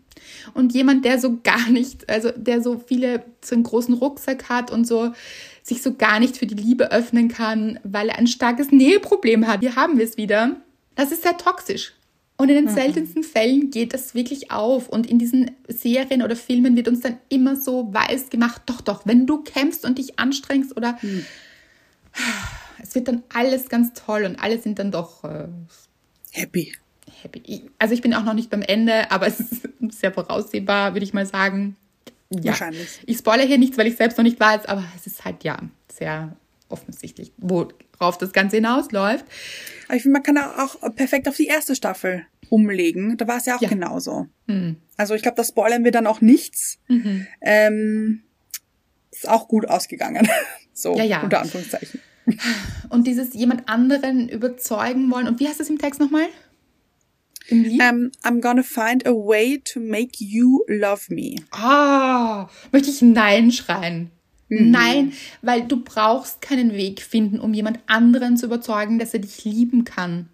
Und jemand, der so gar nicht, also der so viele, so einen großen Rucksack hat und so sich so gar nicht für die Liebe öffnen kann, weil er ein starkes Näheproblem hat. Hier haben wir es wieder. Das ist sehr toxisch. Und in den seltensten Fällen geht das wirklich auf. Und in diesen Serien oder Filmen wird uns dann immer so weiß gemacht, doch, doch, wenn du kämpfst und dich anstrengst oder es wird dann alles ganz toll und alle sind dann doch äh, Happy. happy. Also ich bin auch noch nicht beim Ende, aber es ist sehr voraussehbar, würde ich mal sagen. Ja. Wahrscheinlich. Ich spoilere hier nichts, weil ich selbst noch nicht weiß, aber es ist halt ja sehr offensichtlich, worauf das Ganze hinausläuft. Aber ich finde, man kann da auch perfekt auf die erste Staffel umlegen. Da war es ja auch Ja. genauso. Hm. Also ich glaube, da spoilern wir dann auch nichts. Mhm. Ähm, ist auch gut ausgegangen. (laughs) so, Ja, ja. unter Anführungszeichen. Und dieses jemand anderen überzeugen wollen. Und wie heißt das im Text nochmal? Im Lied? Ähm, I'm gonna find a way to make you love me. Ah, möchte ich Nein schreien. Nein, weil du brauchst keinen Weg finden, um jemand anderen zu überzeugen, dass er dich lieben kann.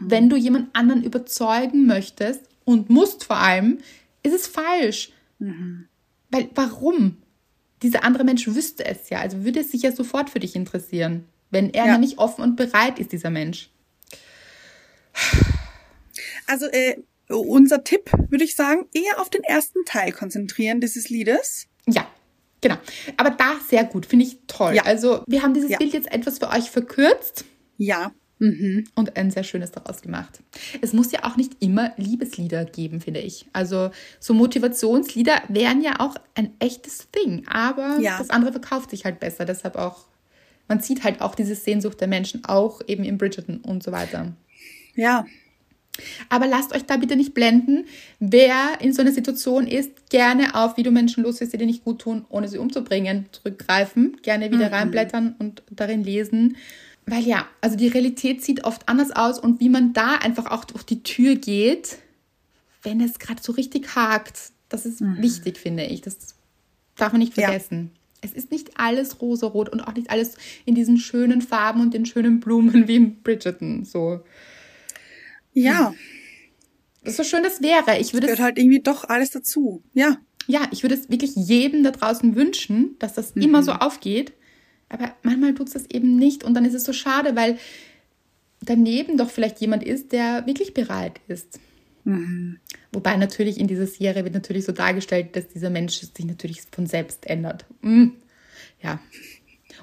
Wenn du jemand anderen überzeugen möchtest und musst vor allem, ist es falsch. Weil warum? Dieser andere Mensch wüsste es ja, also würde es sich ja sofort für dich interessieren, wenn er Ja. nämlich offen und bereit ist, dieser Mensch. Also äh, unser Tipp, würde ich sagen, eher auf den ersten Teil konzentrieren dieses Liedes. Ja, genau. Aber da sehr gut, finde ich toll. Ja. Also wir haben dieses Ja. Bild jetzt etwas für euch verkürzt. Ja. Mhm. und ein sehr schönes daraus gemacht. Es muss ja auch nicht immer Liebeslieder geben, finde ich. Also so Motivationslieder wären ja auch ein echtes Ding, aber Ja. das andere verkauft sich halt besser. Deshalb auch, man sieht halt auch diese Sehnsucht der Menschen, auch eben in Bridgerton und so weiter. Ja. Aber lasst euch da bitte nicht blenden. Wer in so einer Situation ist, gerne auf, wie du Menschen loslässt, die dir nicht gut tun, ohne sie umzubringen, zurückgreifen. Gerne wieder reinblättern und darin lesen. Weil ja, also die Realität sieht oft anders aus und wie man da einfach auch durch die Tür geht, wenn es gerade so richtig hakt, das ist wichtig, finde ich. Das darf man nicht Ja. vergessen. Es ist nicht alles rosarot und auch nicht alles in diesen schönen Farben und den schönen Blumen (laughs) wie in Bridgerton. So. Ja. So schön das wäre. Ich würde es Gehört halt irgendwie doch alles dazu. Ja. Ja, ich würde es wirklich jedem da draußen wünschen, dass das immer so aufgeht. Aber manchmal tut es das eben nicht und dann ist es so schade, weil daneben doch vielleicht jemand ist, der wirklich bereit ist. Wobei natürlich in dieser Serie wird natürlich so dargestellt, dass dieser Mensch sich natürlich von selbst ändert. Mm. Ja.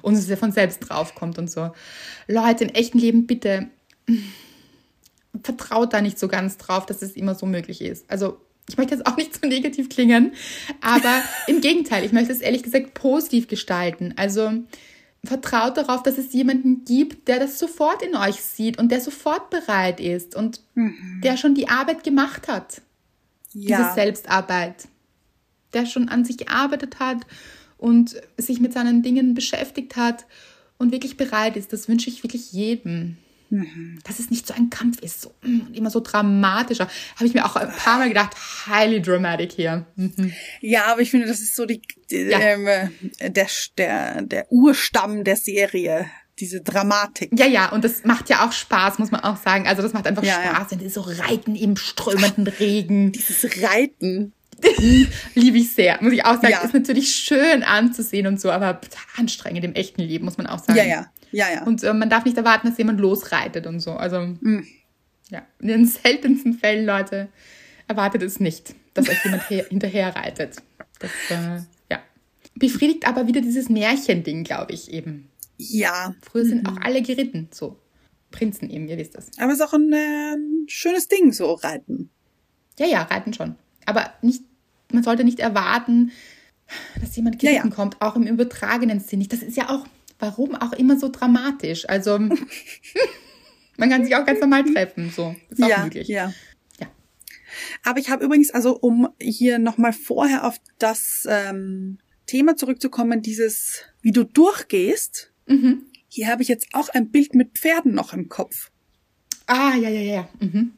Und dass er von selbst draufkommt und so. Leute, im echten Leben bitte vertraut da nicht so ganz drauf, dass es immer so möglich ist. Also ich möchte jetzt auch nicht so negativ klingen, aber im Gegenteil, ich möchte es ehrlich gesagt positiv gestalten. Also vertraut darauf, dass es jemanden gibt, der das sofort in euch sieht und der sofort bereit ist und der schon die Arbeit gemacht hat, diese Ja. Selbstarbeit, der schon an sich gearbeitet hat und sich mit seinen Dingen beschäftigt hat und wirklich bereit ist. Das wünsche ich wirklich jedem. Dass es nicht so ein Kampf ist, so mm, immer so dramatischer. Habe ich mir auch ein paar Mal gedacht, highly dramatic hier. Mhm. Ja, aber ich finde, das ist so die, die Ja. ähm, äh, der, der, der Urstamm der Serie. Diese Dramatik. Ja, ja, und das macht ja auch Spaß, muss man auch sagen. Also das macht einfach Ja, ja. Spaß, wenn die so reiten im strömenden Regen. Dieses Reiten. (laughs) Liebe ich sehr, muss ich auch sagen. Ja. Ist natürlich schön anzusehen und so, aber anstrengend im echten Leben, muss man auch sagen. Ja, ja. Ja, ja. Und äh, man darf nicht erwarten, dass jemand losreitet und so. Also, Mhm. ja, in den seltensten Fällen, Leute, erwartet es nicht, dass euch jemand her (laughs) hinterher reitet. Das, äh, ja. befriedigt aber wieder dieses Märchending, glaube ich eben. Ja. Früher sind auch alle geritten, so. Prinzen eben, ihr wisst das. Aber es ist auch ein äh, schönes Ding, so reiten. Ja, ja, reiten schon. Aber nicht, man sollte nicht erwarten, dass jemand Ja, geritten ja. kommt, auch im übertragenen Sinn nicht. Das ist ja auch, warum auch immer so dramatisch. Also, (laughs) man kann sich auch ganz normal treffen, so. Ist auch ja, möglich. ja. Ja. Aber ich habe übrigens, also um hier nochmal vorher auf das ähm, Thema zurückzukommen, dieses, wie du durchgehst, Mhm. hier habe ich jetzt auch ein Bild mit Pferden noch im Kopf. Ah, ja, ja, ja. Mhm.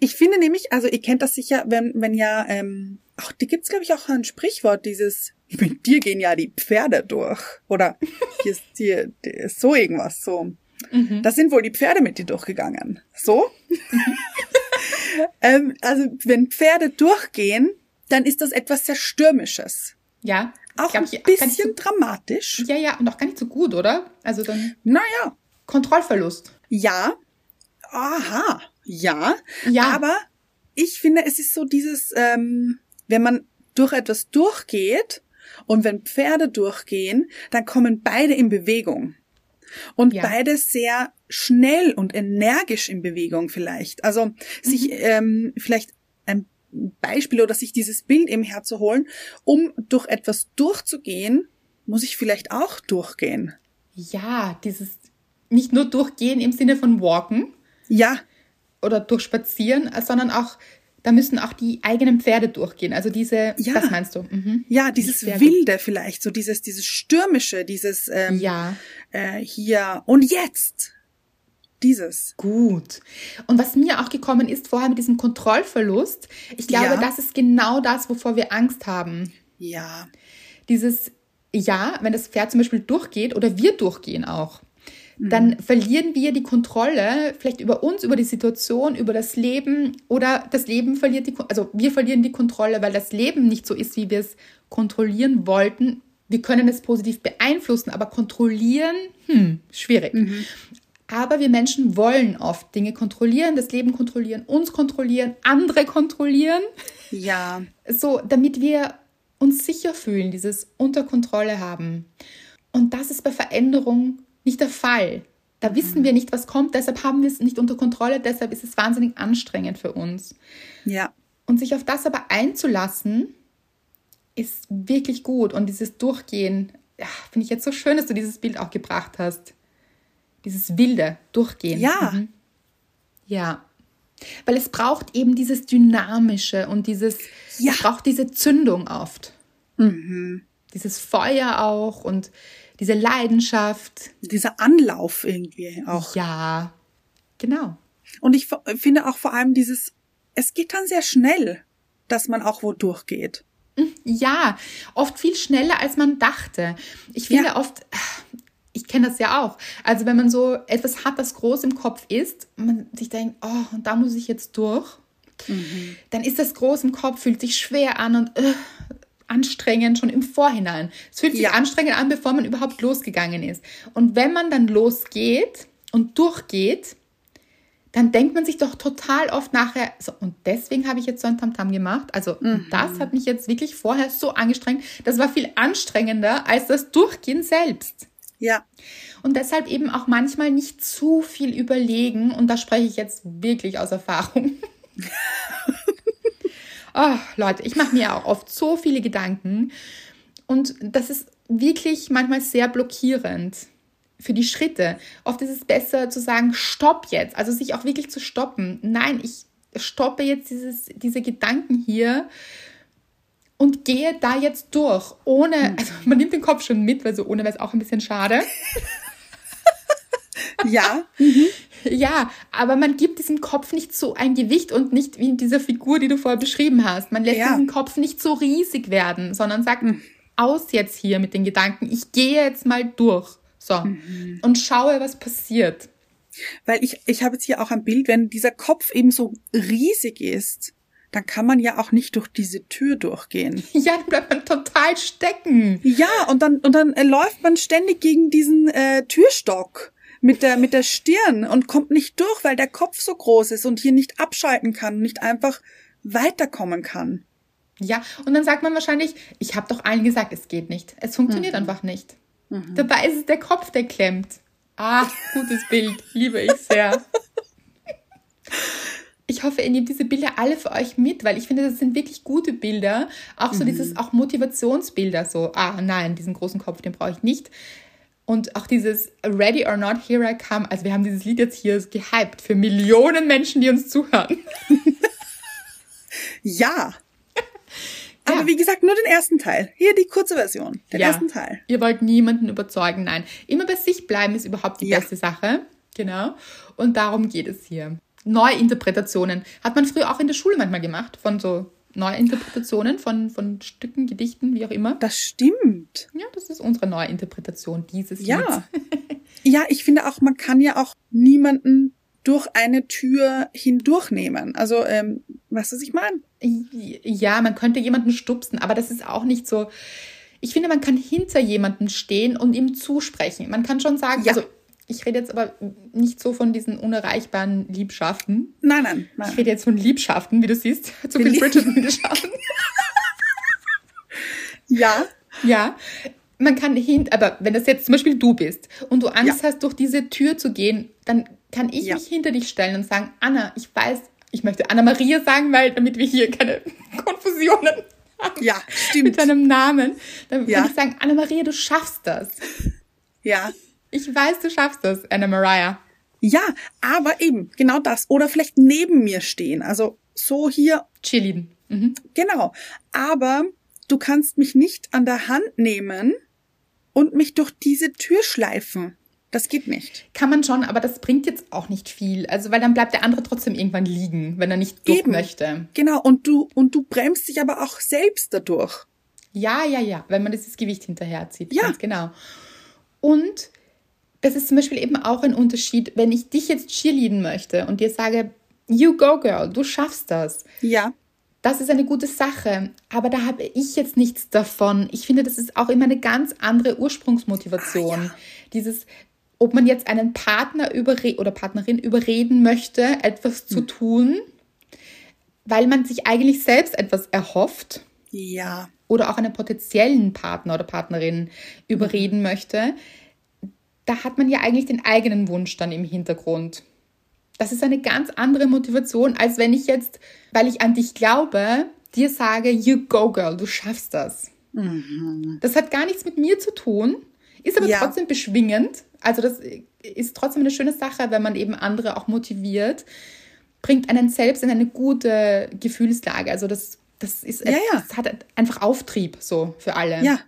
Ich finde nämlich, also ihr kennt das sicher, wenn, wenn ja, ähm, ach, die gibt's glaube ich auch ein Sprichwort, dieses, mit dir gehen ja die Pferde durch. Oder hier ist, hier, hier ist so irgendwas, so. Mhm. Das sind wohl die Pferde mit dir durchgegangen. So? (laughs) ähm, also wenn Pferde durchgehen, dann ist das etwas sehr Stürmisches. Ja. Auch ein ich, bisschen dramatisch. Ja, ja, und auch gar nicht so gut, oder? Also dann Naja, Kontrollverlust. ja. Aha, ja. Ja. Aber ich finde, es ist so dieses, ähm, wenn man durch etwas durchgeht und wenn Pferde durchgehen, dann kommen beide in Bewegung. Und Ja. beide sehr schnell und energisch in Bewegung vielleicht. Also sich ähm, vielleicht ein Beispiel oder sich dieses Bild eben herzuholen, um durch etwas durchzugehen, muss ich vielleicht auch durchgehen. Ja, dieses nicht nur durchgehen im Sinne von walken Ja, oder durchspazieren, sondern auch, da müssen auch die eigenen Pferde durchgehen. Also diese, Ja. das meinst du? Mhm. ja, dieses gut. Wilde vielleicht, so dieses, dieses Stürmische, dieses ähm, Ja, äh, hier und jetzt. Dieses. gut. Und was mir auch gekommen ist vorher mit diesem Kontrollverlust, ich glaube, Ja. das ist genau das, wovor wir Angst haben. Ja. Dieses, ja, wenn das Pferd zum Beispiel durchgeht oder wir durchgehen auch, dann verlieren wir die Kontrolle vielleicht über uns, über die Situation, über das Leben oder das Leben verliert die, also wir verlieren die Kontrolle, weil das Leben nicht so ist, wie wir es kontrollieren wollten. Wir können es positiv beeinflussen, aber kontrollieren, hm, schwierig. Aber wir Menschen wollen oft Dinge kontrollieren, das Leben kontrollieren, uns kontrollieren, andere kontrollieren Ja. so, damit wir uns sicher fühlen, dieses unter Kontrolle haben. Und das ist bei Veränderung nicht der Fall. Da wissen wir nicht, was kommt, deshalb haben wir es nicht unter Kontrolle, deshalb ist es wahnsinnig anstrengend für uns. Ja. Und sich auf das aber einzulassen, ist wirklich gut. Und dieses Durchgehen, ja, finde ich jetzt so schön, dass du dieses Bild auch gebracht hast. Dieses wilde Durchgehen. Ja. Mhm. Ja. Weil es braucht eben dieses Dynamische und dieses, Ja. es braucht diese Zündung oft. Mhm. Dieses Feuer auch und diese Leidenschaft. Dieser Anlauf irgendwie auch. Ja, genau. Und ich finde auch vor allem dieses, es geht dann sehr schnell, dass man auch wo durchgeht. Ja, oft viel schneller, als man dachte. Ich finde Ja. oft, ich kenne das ja auch. Also wenn man so etwas hat, das groß im Kopf ist, und man sich denkt, oh, und da muss ich jetzt durch, dann ist das groß im Kopf, fühlt sich schwer an und äh, anstrengend schon im Vorhinein. Es fühlt sich Ja. anstrengend an, bevor man überhaupt losgegangen ist. Und wenn man dann losgeht und durchgeht, dann denkt man sich doch total oft nachher, so, und deswegen habe ich jetzt so ein Tamtam gemacht. Also und das hat mich jetzt wirklich vorher so angestrengt. Das war viel anstrengender als das Durchgehen selbst. Ja. Und deshalb eben auch manchmal nicht zu viel überlegen. Und da spreche ich jetzt wirklich aus Erfahrung. (laughs) oh, Leute, ich mache mir auch oft so viele Gedanken. Und das ist wirklich manchmal sehr blockierend für die Schritte. Oft ist es besser zu sagen, stopp jetzt. Also sich auch wirklich zu stoppen. Nein, ich stoppe jetzt dieses, diese Gedanken hier und gehe da jetzt durch. Ohne, also man nimmt den Kopf schon mit, weil so ohne wäre es auch ein bisschen schade. (laughs) Ja. (laughs) Ja, aber man gibt diesem Kopf nicht so ein Gewicht und nicht wie in dieser Figur, die du vorher beschrieben hast. Man lässt Ja. diesen Kopf nicht so riesig werden, sondern sagt, aus jetzt hier mit den Gedanken, ich gehe jetzt mal durch. So. Und schaue, was passiert. Weil ich, ich habe jetzt hier auch ein Bild, wenn dieser Kopf eben so riesig ist, dann kann man ja auch nicht durch diese Tür durchgehen. (laughs) Ja, dann bleibt man total stecken. Ja, und dann, und dann äh, läuft man ständig gegen diesen äh, Türstock mit der, mit der Stirn und kommt nicht durch, weil der Kopf so groß ist und hier nicht abschalten kann, nicht einfach weiterkommen kann. Ja, und dann sagt man wahrscheinlich, ich habe doch allen gesagt, es geht nicht. Es funktioniert einfach nicht. Dabei ist es der Kopf, der klemmt. Ah, gutes Bild, (laughs) liebe ich sehr. Ich hoffe, ihr nehmt diese Bilder alle für euch mit, weil ich finde, das sind wirklich gute Bilder. Auch so dieses, auch Motivationsbilder, so, ah nein, diesen großen Kopf, den brauche ich nicht. Und auch dieses Ready or Not, Here I Come. Also wir haben dieses Lied jetzt hier gehypt für Millionen Menschen, die uns zuhören. (laughs) (laughs) Ja. Aber wie gesagt, nur den ersten Teil. Hier die kurze Version. Den Ja. ersten Teil. Ihr wollt niemanden überzeugen, nein. Immer bei sich bleiben ist überhaupt die Ja. beste Sache. Genau. Und darum geht es hier. Neuinterpretationen. Hat man früher auch in der Schule manchmal gemacht, von so Neuinterpretationen von, von Stücken, Gedichten, wie auch immer. Das stimmt. Ja, das ist unsere Neuinterpretation dieses Ja. Lieds. (laughs) Ja, ich finde auch, man kann ja auch niemanden durch eine Tür hindurchnehmen. Also, ähm, weißt du, was ich meine? Ja, man könnte jemanden stupsen, aber das ist auch nicht so. Ich finde, man kann hinter jemanden stehen und ihm zusprechen. Man kann schon sagen, Ja. also ich rede jetzt aber nicht so von diesen unerreichbaren Liebschaften. Nein, nein, Ich nein. rede jetzt von Liebschaften, wie du siehst. (laughs) Zu viel Lieb- Bridgerton-Liebschaften. (laughs) Ja, ja. Man kann hin, aber wenn das jetzt zum Beispiel du bist und du Angst hast, durch diese Tür zu gehen, dann kann ich Ja. mich hinter dich stellen und sagen, Anna, ich weiß, ich möchte Anna Maria sagen, weil damit wir hier keine (laughs) Konfusionen haben ja, mit stimmt. deinem Namen. Dann Ja. kann ich sagen, Anna Maria, du schaffst das. Ja. Ich weiß, du schaffst das, Anna Maria. Ja, aber eben, genau das. Oder vielleicht neben mir stehen. Also so hier, Cheerleading. Mhm. genau. Aber du kannst mich nicht an der Hand nehmen und mich durch diese Tür schleifen. Das geht nicht. Kann man schon, aber das bringt jetzt auch nicht viel. Also, weil dann bleibt der andere trotzdem irgendwann liegen, wenn er nicht durch Eben. möchte. Genau, und du, und du bremst dich aber auch selbst dadurch. Ja, ja, ja, wenn man dieses Gewicht hinterherzieht. Ja. Ganz genau. Und das ist zum Beispiel eben auch ein Unterschied, wenn ich dich jetzt cheerleaden möchte und dir sage, you go girl, du schaffst das. Ja, Das ist eine gute Sache, aber da habe ich jetzt nichts davon. Ich finde, das ist auch immer eine ganz andere Ursprungsmotivation. Ah, ja. Dieses, ob man jetzt einen Partner überre oder Partnerin überreden möchte, etwas Hm. zu tun, weil man sich eigentlich selbst etwas erhofft ja, oder auch einen potenziellen Partner oder Partnerin überreden möchte, da hat man ja eigentlich den eigenen Wunsch dann im Hintergrund. Das ist eine ganz andere Motivation, als wenn ich jetzt, weil ich an dich glaube, dir sage, you go girl, du schaffst das. Das hat gar nichts mit mir zu tun, ist aber Ja. trotzdem beschwingend. Also das ist trotzdem eine schöne Sache, wenn man eben andere auch motiviert, bringt einen selbst in eine gute Gefühlslage. Also das, das ist, Ja, ja. das hat einfach Auftrieb so für alle. ja,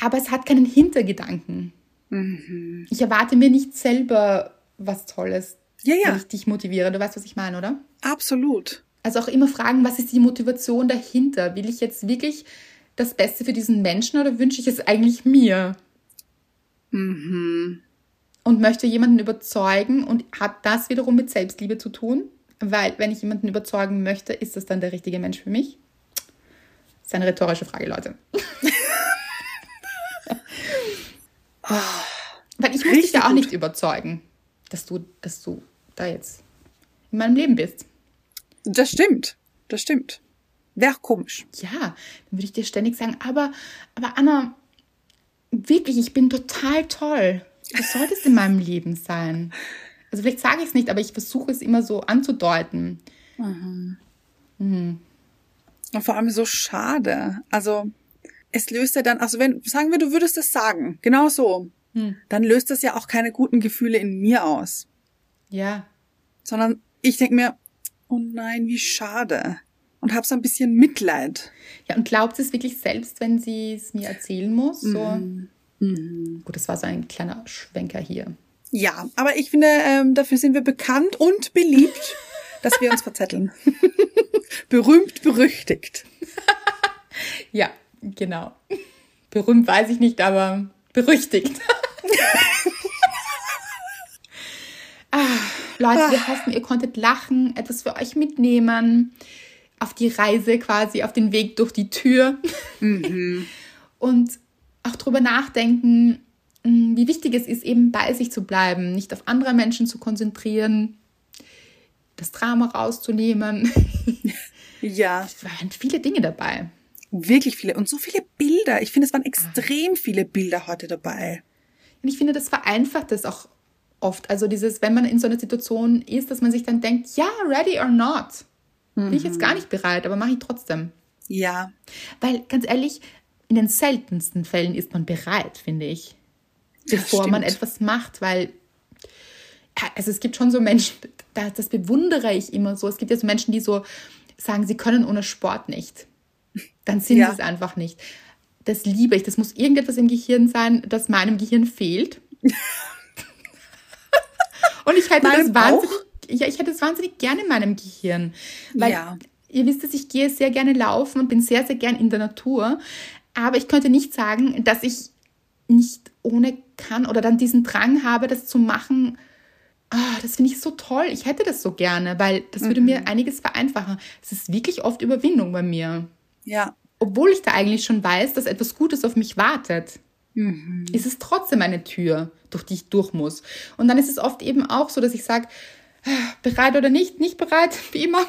Aber es hat keinen Hintergedanken. Mhm. Ich erwarte mir nicht selber was Tolles, Ja, ja. wenn ich dich motiviere. Du weißt, was ich meine, oder? absolut. Also auch immer fragen, was ist die Motivation dahinter? Will ich jetzt wirklich das Beste für diesen Menschen oder wünsche ich es eigentlich mir? Mhm. Und möchte jemanden überzeugen und hat das wiederum mit Selbstliebe zu tun? Weil, wenn ich jemanden überzeugen möchte, ist das dann der richtige Mensch für mich? Das ist eine rhetorische Frage, Leute. (laughs) Weil ich muss dich ja auch gut. nicht überzeugen, dass du, dass du da jetzt in meinem Leben bist. Das stimmt. Das stimmt. Wäre auch komisch. Ja, dann würde ich dir ständig sagen, aber, aber Anna, wirklich, ich bin total toll. Du solltest in meinem Leben sein. Also vielleicht sage ich es nicht, aber ich versuche es immer so anzudeuten. Und vor allem so schade. Also, es löst ja dann, also wenn, sagen wir, du würdest das sagen, genau so, dann löst das ja auch keine guten Gefühle in mir aus. Ja, Sondern ich denke mir, oh nein, wie schade. Und hab so ein bisschen Mitleid. Ja, und glaubt es wirklich selbst, wenn sie es mir erzählen muss? So. Gut, das war so ein kleiner Schwenker hier. Ja, aber ich finde, ähm, dafür sind wir bekannt und beliebt, (laughs) dass wir uns verzetteln. (laughs) Berühmt, berüchtigt. Ja, genau. Berühmt weiß ich nicht, aber berüchtigt. (laughs) ah, Leute, wir hoffen, ihr konntet lachen, etwas für euch mitnehmen, auf die Reise quasi, auf den Weg durch die Tür. (laughs) Und auch drüber nachdenken, mh, wie wichtig es ist, eben bei sich zu bleiben, nicht auf andere Menschen zu konzentrieren, das Drama rauszunehmen. (laughs) Ja. Es waren viele Dinge dabei. Wirklich viele. Und so viele Bilder. Ich finde, es waren extrem viele Bilder heute dabei. Und ich finde, das vereinfacht es auch oft. Also dieses, wenn man in so einer Situation ist, dass man sich dann denkt, ja, ready or not. Bin ich jetzt gar nicht bereit, aber mache ich trotzdem. Ja. Weil, ganz ehrlich, in den seltensten Fällen ist man bereit, finde ich. Bevor man etwas macht, weil also es gibt schon so Menschen, da- das bewundere ich immer so. Es gibt ja so Menschen, die so sagen, sie können ohne Sport nicht. Dann sind Ja. sie es einfach nicht. Das liebe ich. Das muss irgendetwas im Gehirn sein, das meinem Gehirn fehlt. (laughs) Und ich hätte Meinem das wahnsinnig, ja, ich hätte es wahnsinnig gerne in meinem Gehirn. Weil Ja. ihr wisst es, ich gehe sehr gerne laufen und bin sehr, sehr gern in der Natur. Aber ich könnte nicht sagen, dass ich nicht ohne kann oder dann diesen Drang habe, das zu machen. Ah, das finde ich so toll. Ich hätte das so gerne, weil das würde mir einiges vereinfachen. Es ist wirklich oft Überwindung bei mir. Ja. Obwohl ich da eigentlich schon weiß, dass etwas Gutes auf mich wartet, ist es trotzdem eine Tür, durch die ich durch muss. Und dann ist es oft eben auch so, dass ich sage, bereit oder nicht, nicht bereit, (laughs) wie immer.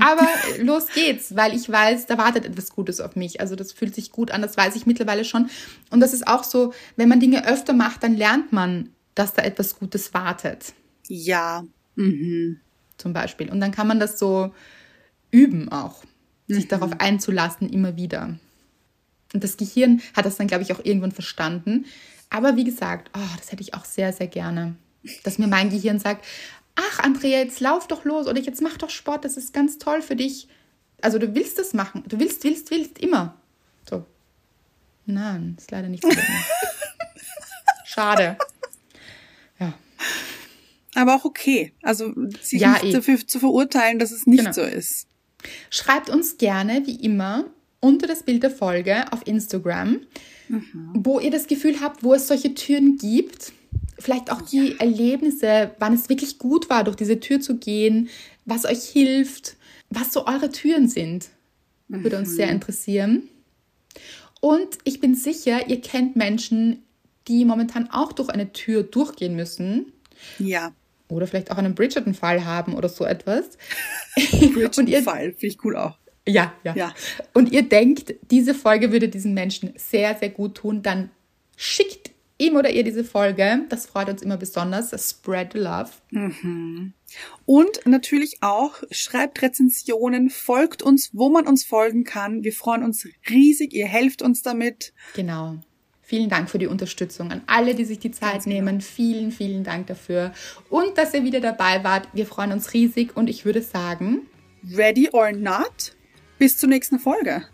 Aber los geht's, weil ich weiß, da wartet etwas Gutes auf mich. Also das fühlt sich gut an, das weiß ich mittlerweile schon. Und das ist auch so, wenn man Dinge öfter macht, dann lernt man, dass da etwas Gutes wartet, Ja. zum Beispiel. Und dann kann man das so üben auch, sich darauf einzulassen, immer wieder. Und das Gehirn hat das dann, glaube ich, auch irgendwann verstanden. Aber wie gesagt, oh, das hätte ich auch sehr, sehr gerne. Dass mir mein Gehirn sagt, ach Andrea, jetzt lauf doch los oder jetzt mach doch Sport, das ist ganz toll für dich. Also du willst das machen. Du willst, willst, willst, immer. So. Nein, ist leider nicht so. (laughs) Schade. Ja. Aber auch okay. Also sich Ja, nicht eh. dafür zu verurteilen, dass es nicht Genau. so ist. Schreibt uns gerne, wie immer, unter das Bild der Folge auf Instagram, wo ihr das Gefühl habt, wo es solche Türen gibt. Vielleicht auch die Erlebnisse, wann es wirklich gut war, durch diese Tür zu gehen, was euch hilft, was so eure Türen sind. Würde uns sehr interessieren. Und ich bin sicher, ihr kennt Menschen, die momentan auch durch eine Tür durchgehen müssen Ja. Oder vielleicht auch einen Bridgerton-Fall haben oder so etwas. (laughs) Und ihr, Fall. Finde ich cool auch. ja, ja, Ja. Und ihr denkt, diese Folge würde diesen Menschen sehr, sehr gut tun, dann schickt ihm oder ihr diese Folge. Das freut uns immer besonders. Spread the love. Und natürlich auch schreibt Rezensionen, folgt uns, wo man uns folgen kann. Wir freuen uns riesig. Ihr helft uns damit. Genau. Vielen Dank für die Unterstützung an alle, die sich die Zeit nehmen. Vielen, vielen Dank dafür. Und dass ihr wieder dabei wart. Wir freuen uns riesig und ich würde sagen, Ready or not? Bis zur nächsten Folge.